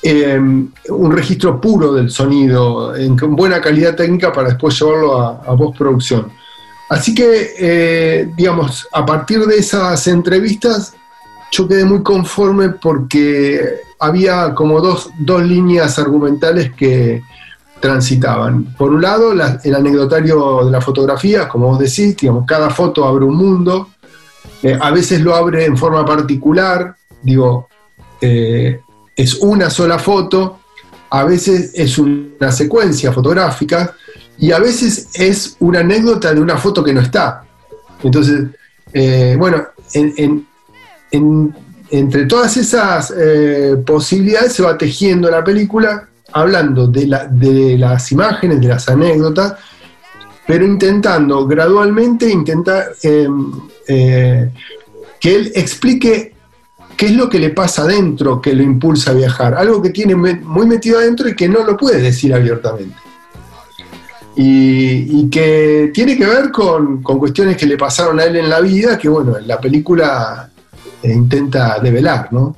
em, un registro puro del sonido, en buena calidad técnica para después llevarlo a, postproducción. Así que, eh, digamos, a partir de esas entrevistas, yo quedé muy conforme porque había como dos, líneas argumentales que transitaban. Por un lado, el anecdotario de la fotografía, como vos decís, digamos, cada foto abre un mundo, eh, a veces lo abre en forma particular, digo, eh, es una sola foto, a veces es una secuencia fotográfica y a veces es una anécdota de una foto que no está. Entonces, eh, bueno, entre todas esas posibilidades se va tejiendo la película hablando de, las imágenes, de las anécdotas, pero intentando gradualmente intentar em, eh, que él explique qué es lo que le pasa adentro que lo impulsa a viajar, algo que tiene muy metido adentro y que no lo puede decir abiertamente. Y, que tiene que ver con, cuestiones que le pasaron a él en la vida, que bueno, la película eh, intenta develar, ¿no?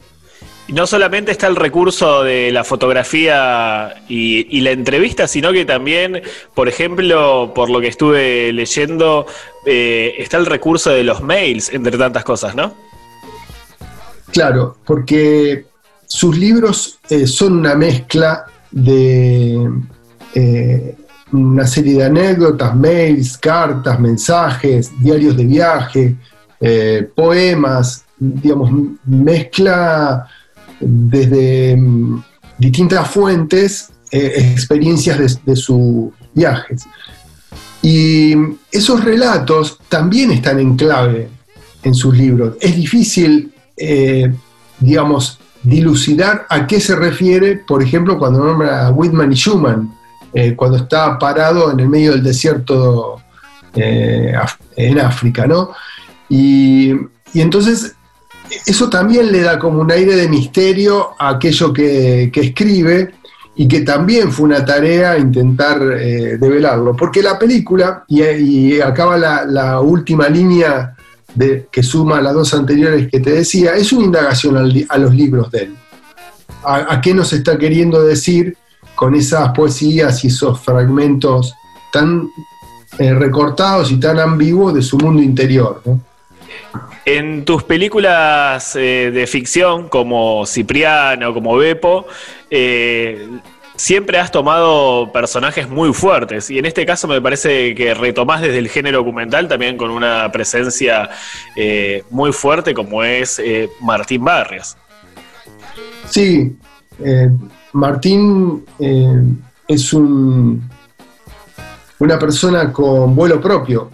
No solamente está el recurso de la fotografía y, la entrevista, sino que también, por ejemplo, por lo que estuve leyendo, eh, está el recurso de los mails, entre tantas cosas, ¿no? Claro, porque sus libros eh, son una mezcla de eh, una serie de anécdotas, mails, cartas, mensajes, diarios de viaje, poemas, digamos, mezcla desde mm, distintas fuentes experiencias de, sus viajes. Y esos relatos también están en clave en sus libros. Es difícil eh, digamos, dilucidar a qué se refiere, por ejemplo, cuando nombra a Whitman y Schumann, eh, cuando está parado en el medio del desierto eh, en África, ¿no? Y, entonces eso también le da como un aire de misterio a aquello que, escribe y que también fue una tarea intentar develarlo, porque la película, y, acaba la última línea que suma las dos anteriores que te decía, es una indagación a los libros de él. A, qué nos está queriendo decir con esas poesías y esos fragmentos tan eh, recortados y tan ambiguos de su mundo interior? En tus películas eh, de ficción, como Cipriano, como Beppo, eh, siempre has tomado personajes muy fuertes y en este caso me parece que retomás desde el género documental también con una presencia eh, muy fuerte como es Martín Barrios. Sí, Martín es un, una persona con vuelo propio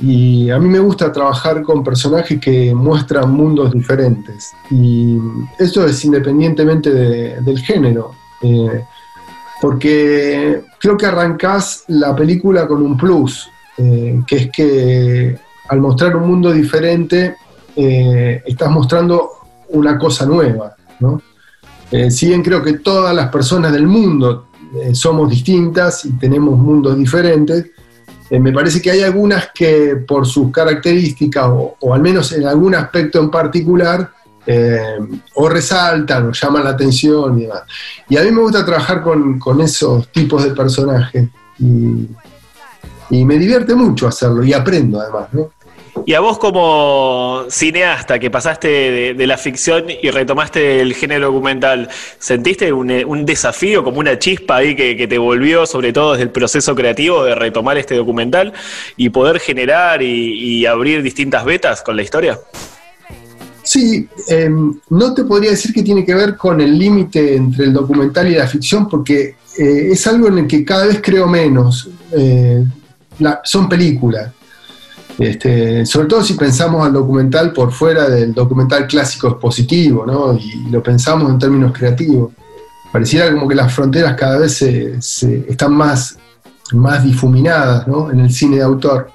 y a mí me gusta trabajar con personajes que muestran mundos diferentes y esto es independientemente del género porque creo que arrancás la película con un plus, eh, que es que al mostrar un mundo diferente, eh, estás mostrando una cosa nueva, ¿no? Eh, si bien creo que todas las personas del mundo somos distintas y tenemos mundos diferentes, me parece que hay algunas que por sus características, o al menos en algún aspecto en particular, eh, o resaltan o llaman la atención y demás. Y a mí me gusta trabajar con, esos tipos de personajes y, me divierte mucho hacerlo y aprendo además, Y a vos como cineasta que pasaste de, la ficción y retomaste el género documental, ¿sentiste un, desafío, como una chispa ahí que, te volvió, sobre todo desde el proceso creativo de retomar este documental y poder generar y abrir distintas vetas con la historia? Sí, em, no te podría decir que tiene que ver con el límite entre el documental y la ficción, porque eh, es algo en el que cada vez creo menos. Eh, son películas. Este, sobre todo si pensamos al documental por fuera del documental clásico expositivo, ¿no? y lo pensamos en términos creativos. Pareciera como que las fronteras cada vez se, están más, más difuminadas ¿no? en el cine de autor,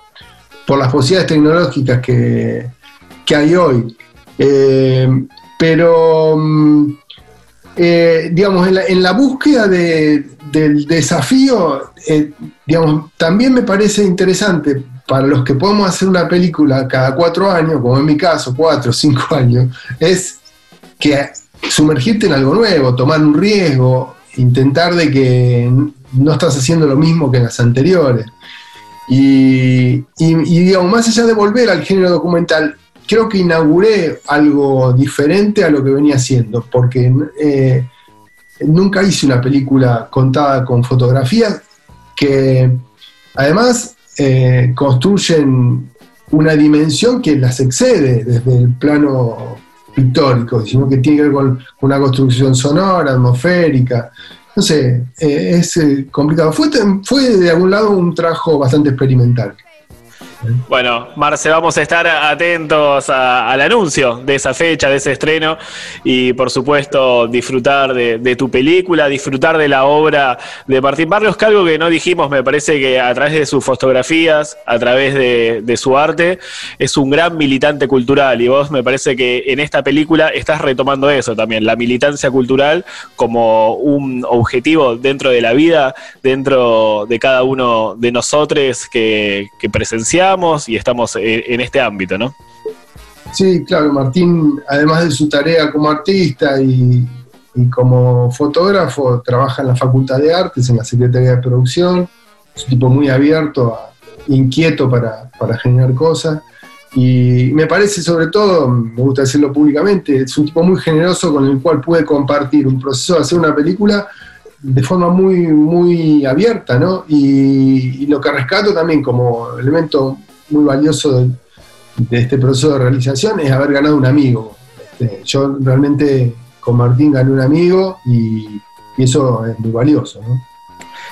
por las posibilidades tecnológicas que, que hay hoy. Eh, pero, mm, eh, digamos, en la, búsqueda del desafío, eh, digamos, también me parece interesante para los que podemos hacer una película cada cuatro años, como en mi caso, cuatro o cinco años, es que sumergirte en algo nuevo, tomar un riesgo, intentar de que no estás haciendo lo mismo que en las anteriores. Y, y digamos, más allá de volver al género documental, creo que inauguré algo diferente a lo que venía haciendo, porque eh, nunca hice una película contada con fotografías que además eh, construyen una dimensión que las excede desde el plano pictórico, sino que tiene que ver con una construcción sonora, atmosférica. No sé, eh, es complicado. Fue, fue de algún lado un trabajo bastante experimental. Bueno, Marce, vamos a estar atentos al anuncio de esa fecha, de ese estreno y por supuesto disfrutar de, tu película, disfrutar de la obra de Martín Barrios, que algo que no dijimos, me parece que a través de sus fotografías, a través de, su arte, es un gran militante cultural y vos me parece que en esta película estás retomando eso también, la militancia cultural como un objetivo dentro de la vida, dentro de cada uno de nosotros que, que presenciamos y estamos en, este ámbito, ¿no? Sí, claro, Martín, además de su tarea como artista y, como fotógrafo, trabaja en la Facultad de Artes, en la Secretaría de Producción, es un tipo muy abierto, inquieto para, generar cosas. Y me parece sobre todo, me gusta decirlo públicamente, es un tipo muy generoso con el cual puede compartir un proceso de hacer una película de forma muy, muy abierta, ¿no? Y, lo que rescato también como elemento muy valioso de, este proceso de realización es haber ganado un amigo. Este, yo realmente con Martín gané un amigo y, eso es muy valioso, ¿no?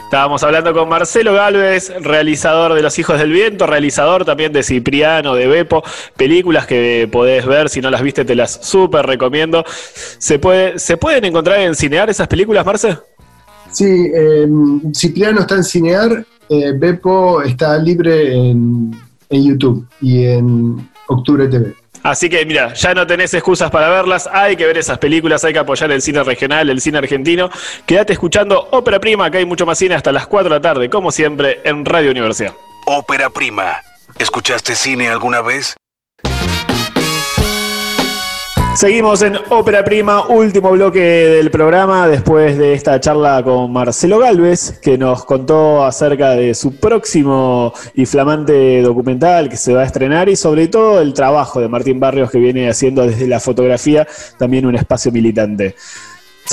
Estábamos hablando con Marcelo Galvez, realizador de Los Hijos del Viento, realizador también de Cipriano, de Bepo, películas que podés ver, si no las viste te las súper recomiendo. ¿Se, puede, ¿Se pueden encontrar en Cinear esas películas, Marce? Sí, em, Cipriano está en Cinear, eh, Bepo está libre en, en YouTube y en Octubre TV. Así que mira, ya no tenés excusas para verlas, hay que ver esas películas, hay que apoyar el cine regional, el cine argentino. Quédate escuchando Ópera Prima, que hay mucho más cine hasta las 4 de la tarde, como siempre, en Radio Universidad. Ópera Prima. ¿Escuchaste cine alguna vez? Seguimos en Ópera Prima, último bloque del programa, después de esta charla con Marcelo Galvez, que nos contó acerca de su próximo y flamante documental que se va a estrenar y sobre todo el trabajo de Martín Barrios que viene haciendo desde la fotografía también un espacio militante.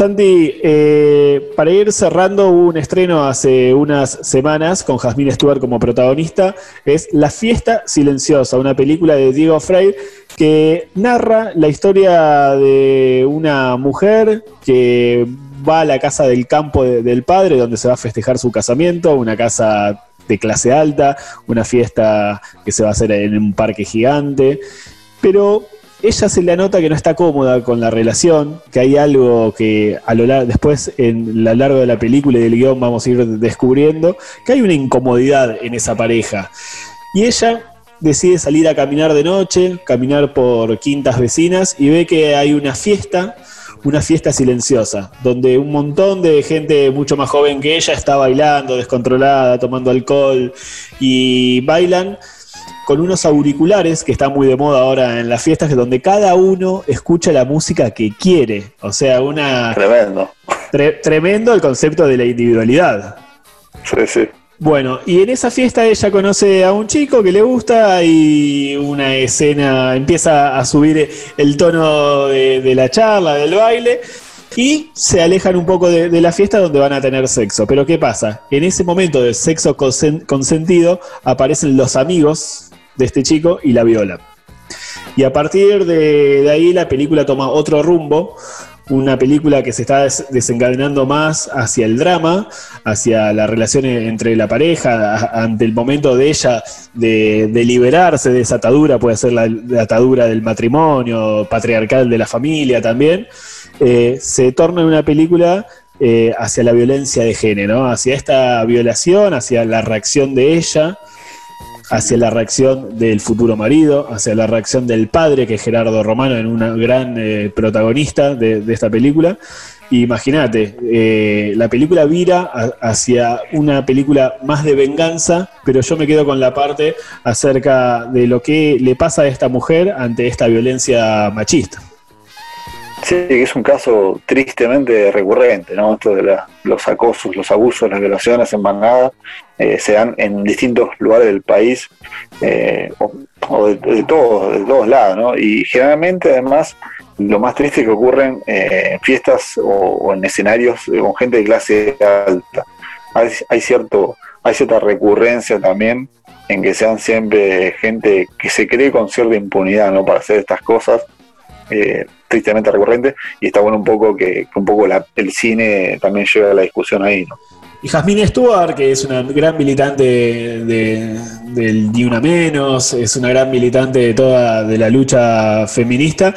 Santi, eh, para ir cerrando, un estreno hace unas semanas con Jasmine Stewart como protagonista, es La Fiesta Silenciosa, una película de Diego Frey que narra la historia de una mujer que va a la casa del campo del padre, donde se va a festejar su casamiento, una casa de clase alta, una fiesta que se va a hacer en un parque gigante, pero ella se le anota que no está cómoda con la relación, que hay algo que a lo largo, después en lo largo de la película y del guion vamos a ir descubriendo, que hay una incomodidad en esa pareja. Y ella decide salir a caminar de noche, caminar por quintas vecinas y ve que hay una fiesta, una fiesta silenciosa, donde un montón de gente mucho más joven que ella está bailando, descontrolada, tomando alcohol y bailan con unos auriculares que están muy de moda ahora en las fiestas, donde cada uno escucha la música que quiere. O sea, una. Tremendo. tremendo el concepto de la individualidad. Sí, sí. Bueno, y en esa fiesta ella conoce a un chico que le gusta y una escena empieza a subir el tono de, la charla, del baile, y se alejan un poco de, de, la fiesta donde van a tener sexo. Pero ¿qué pasa? En ese momento de sexo consentido aparecen los amigos de este chico y la viola. Y a partir de, ahí la película toma otro rumbo, una película que se está desencadenando más hacia el drama, hacia la relación entre la pareja, ante el momento de ella de, liberarse de esa atadura, puede ser la, atadura del matrimonio, patriarcal de la familia también, eh, se torna en una película eh, hacia la violencia de género, hacia esta violación, hacia la reacción de ella hacia la reacción del futuro marido, hacia la reacción del padre, que es Gerardo Romano, en una gran eh, protagonista de, esta película. Imagínate, eh, la película vira hacia una película más de venganza, pero yo me quedo con la parte acerca de lo que le pasa a esta mujer ante esta violencia machista. Sí, es un caso tristemente recurrente, ¿no? Esto de los acosos, los abusos, las violaciones en manada eh, se dan en distintos lugares del país eh, o, de, todos, de todos lados, ¿no? Y generalmente, además, lo más triste es que ocurren eh, en fiestas o, en escenarios con gente de clase alta. Hay, hay, cierto, hay cierta recurrencia también en que sean siempre gente que se cree con cierta impunidad, ¿no? Para hacer estas cosas eh, tristemente recurrente y está bueno un poco que, un poco el cine también lleva a la discusión ahí, ¿no? Y Jasmine Stewart, que es una gran militante de, del Ni Una Menos, es una gran militante de toda de la lucha feminista,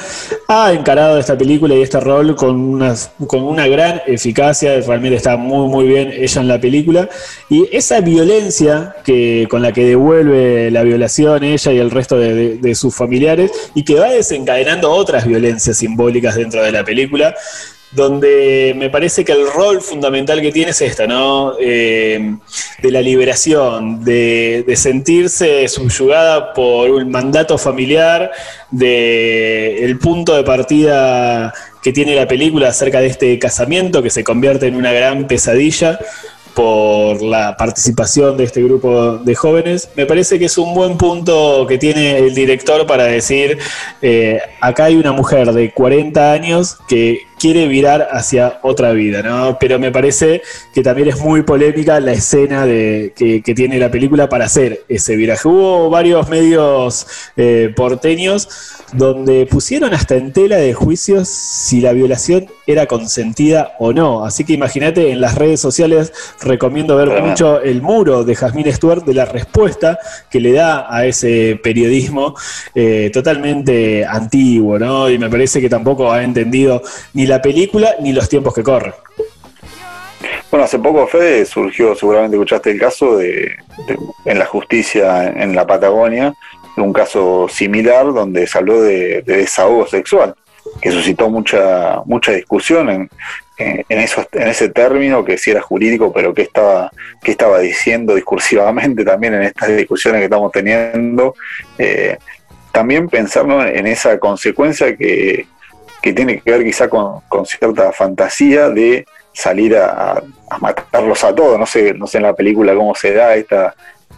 ha encarado esta película y este rol con una, con una gran eficacia, realmente está muy muy bien ella en la película, y esa violencia que, con la que devuelve la violación ella y el resto de sus familiares, y que va desencadenando otras violencias simbólicas dentro de la película, donde me parece que el rol fundamental que tiene es esta, ¿no? Eh, de la liberación, de, sentirse subyugada por un mandato familiar, de punto de partida que tiene la película acerca de este casamiento que se convierte en una gran pesadilla, por la participación de este grupo de jóvenes. Me parece que es un buen punto que tiene el director para decir, eh, acá hay una mujer de 40 años que quiere virar hacia otra vida, ¿no? Pero me parece que también es muy polémica la escena de, que, tiene la película para hacer ese viraje. Hubo varios medios eh, porteños donde pusieron hasta en tela de juicios si la violación era consentida o no. Así que imagínate, en las redes sociales recomiendo ver mucho el muro de Jasmine Stewart de la respuesta que le da a ese periodismo eh, totalmente antiguo, ¿no? Y me parece que tampoco ha entendido ni la película ni los tiempos que corren. Bueno, hace poco, Fede, surgió, seguramente escuchaste el caso de, en la justicia en la Patagonia, un caso similar donde se habló de, desahogo sexual, que suscitó mucha mucha discusión en, en, en ese término, que si era jurídico, pero qué estaba, qué estaba diciendo discursivamente también en estas discusiones que estamos teniendo. Eh, también pensar en esa consecuencia que, tiene que ver quizá con, cierta fantasía de salir a, matarlos a todos. No sé, no sé en la película cómo se da esta,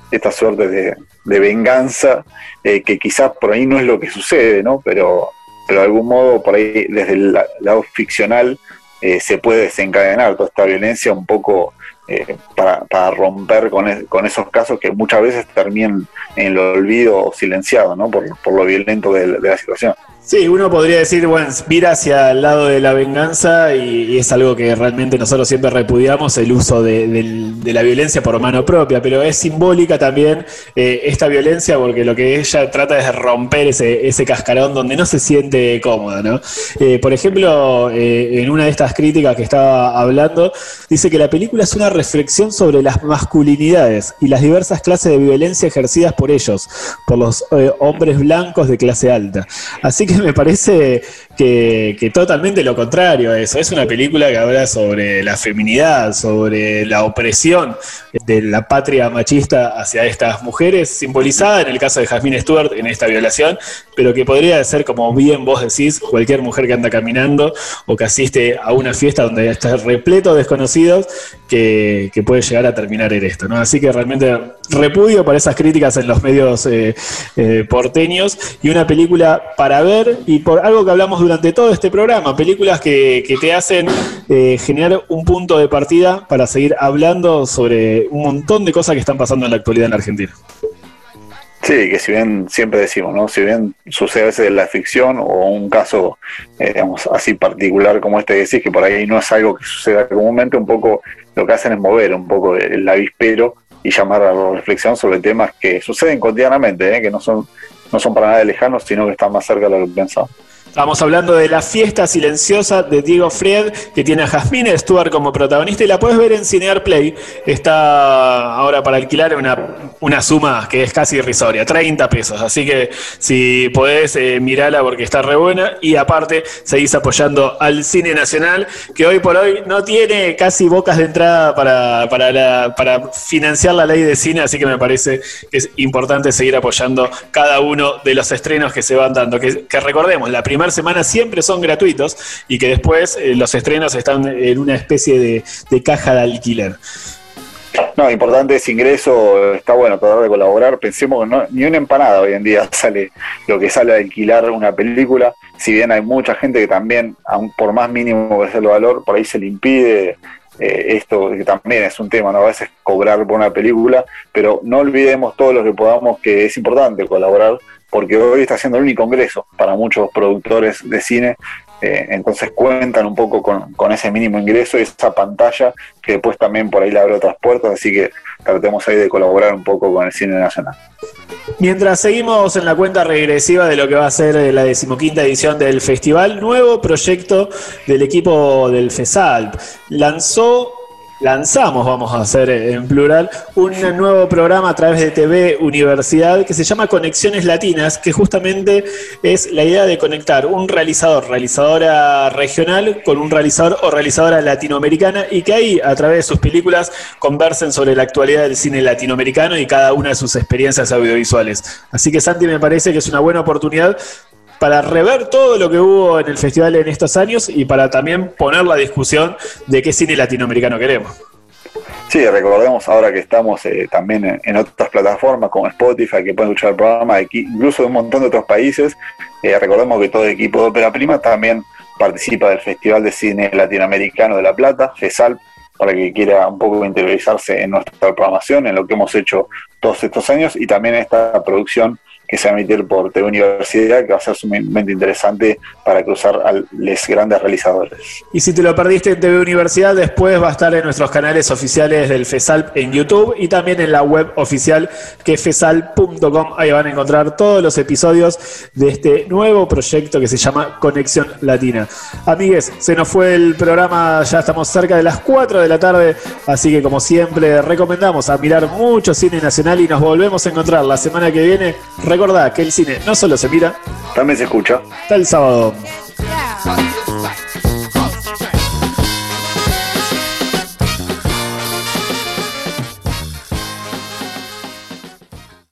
esta suerte de, venganza, eh, que quizás por ahí no es lo que sucede, ¿no? Pero, pero de algún modo por ahí desde el lado ficcional eh, se puede desencadenar toda esta violencia un poco eh, para, romper con, con, esos casos que muchas veces terminan en el olvido o silenciado ¿no? por, por lo violento de la situación. Sí, uno podría decir, bueno, mira hacia el lado de la venganza y, es algo que realmente nosotros siempre repudiamos, el uso de, la violencia por mano propia, pero es simbólica también eh, esta violencia porque lo que ella trata es romper ese, ese cascarón donde no se siente cómoda, ¿no? Eh, por ejemplo, eh, en una de estas críticas que estaba hablando, dice que la película es una reflexión sobre las masculinidades y las diversas clases de violencia ejercidas por ellos, por los hombres blancos de clase alta. Así que me parece que, totalmente lo contrario a eso. Es una película que habla sobre la feminidad, sobre la opresión de la patria machista hacia estas mujeres, simbolizada en el caso de Jasmine Stewart en esta violación, pero que podría ser, como bien vos decís, cualquier mujer que anda caminando o que asiste a una fiesta donde está repleto de desconocidos que, puede llegar a terminar en esto. ¿no? Así que realmente repudio por esas críticas en los medios eh, eh, porteños y una película para ver y por algo que hablamos durante todo este programa, películas que, te hacen eh, generar un punto de partida para seguir hablando sobre un montón de cosas que están pasando en la actualidad en Argentina. Sí, que si bien siempre decimos, ¿no? Si bien sucede a veces la ficción o un caso, eh, así particular como este que decís, que por ahí no es algo que suceda comúnmente, un poco lo que hacen es mover un poco el avispero y llamar a la reflexión sobre temas que suceden cotidianamente, ¿eh? que no son no son para nada lejanos, sino que están más cerca de lo que pensamos. Estamos hablando de La fiesta silenciosa de Diego Fried, que tiene a Jasmine Stuart como protagonista y la puedes ver en Cinear Play. Está ahora para alquilar una, una suma que es casi irrisoria, 30 pesos. Así que si podés eh, mirarla porque está re buena. Y aparte, seguís apoyando al cine nacional, que hoy por hoy no tiene casi bocas de entrada para, para, para financiar la ley de cine. Así que me parece que es importante seguir apoyando cada uno de los estrenos que se van dando. Que, que recordemos, la primera semana siempre son gratuitos y que después eh, los estrenos están en una especie de, caja de alquiler. No, importante ese ingreso, está bueno tratar de colaborar. Pensemos que no, ni una empanada hoy en día sale lo que sale a alquilar una película. Si bien hay mucha gente que también, aun por más mínimo que sea el valor, por ahí se le impide eh, esto, que también es un tema, ¿no? A veces cobrar por una película, pero no olvidemos todo lo que podamos que es importante colaborar porque hoy está siendo el único ingreso para muchos productores de cine, eh, entonces cuentan un poco con, ese mínimo ingreso y esa pantalla que después también por ahí le abre otras puertas, así que tratemos ahí de colaborar un poco con el cine nacional. Mientras seguimos en la cuenta regresiva de lo que va a ser la decimoquinta edición del festival, nuevo proyecto del equipo del FESALP. Lanzó lanzamos, vamos a hacer en plural, un nuevo programa a través de TV Universidad que se llama Conexiones Latinas, que justamente es la idea de conectar un realizador, realizadora regional con un realizador o realizadora latinoamericana y que ahí a través de sus películas conversen sobre la actualidad del cine latinoamericano y cada una de sus experiencias audiovisuales. Así que Santi me parece que es una buena oportunidad para rever todo lo que hubo en el festival en estos años y para también poner la discusión de qué cine latinoamericano queremos. Sí, recordemos ahora que estamos eh, también en, otras plataformas como Spotify, que pueden escuchar el programa, incluso de un montón de otros países. Eh, recordemos que todo el equipo de Ópera Prima también participa del Festival de Cine Latinoamericano de La Plata, FESAL, para que quiera un poco interiorizarse en nuestra programación, en lo que hemos hecho todos estos años y también esta producción se va a emitir por TV Universidad, que va a ser sumamente interesante para cruzar a los grandes realizadores. Y si te lo perdiste en TV Universidad, después va a estar en nuestros canales oficiales del FESAL en YouTube y también en la web oficial que es fesal.com. Ahí van a encontrar todos los episodios de este nuevo proyecto que se llama Conexión Latina. Amigues, se nos fue el programa, ya estamos cerca de las 4 de la tarde, así que como siempre recomendamos a mirar mucho cine nacional y nos volvemos a encontrar la semana que viene Recordá que el cine no solo se mira, también se escucha. Hasta el sábado.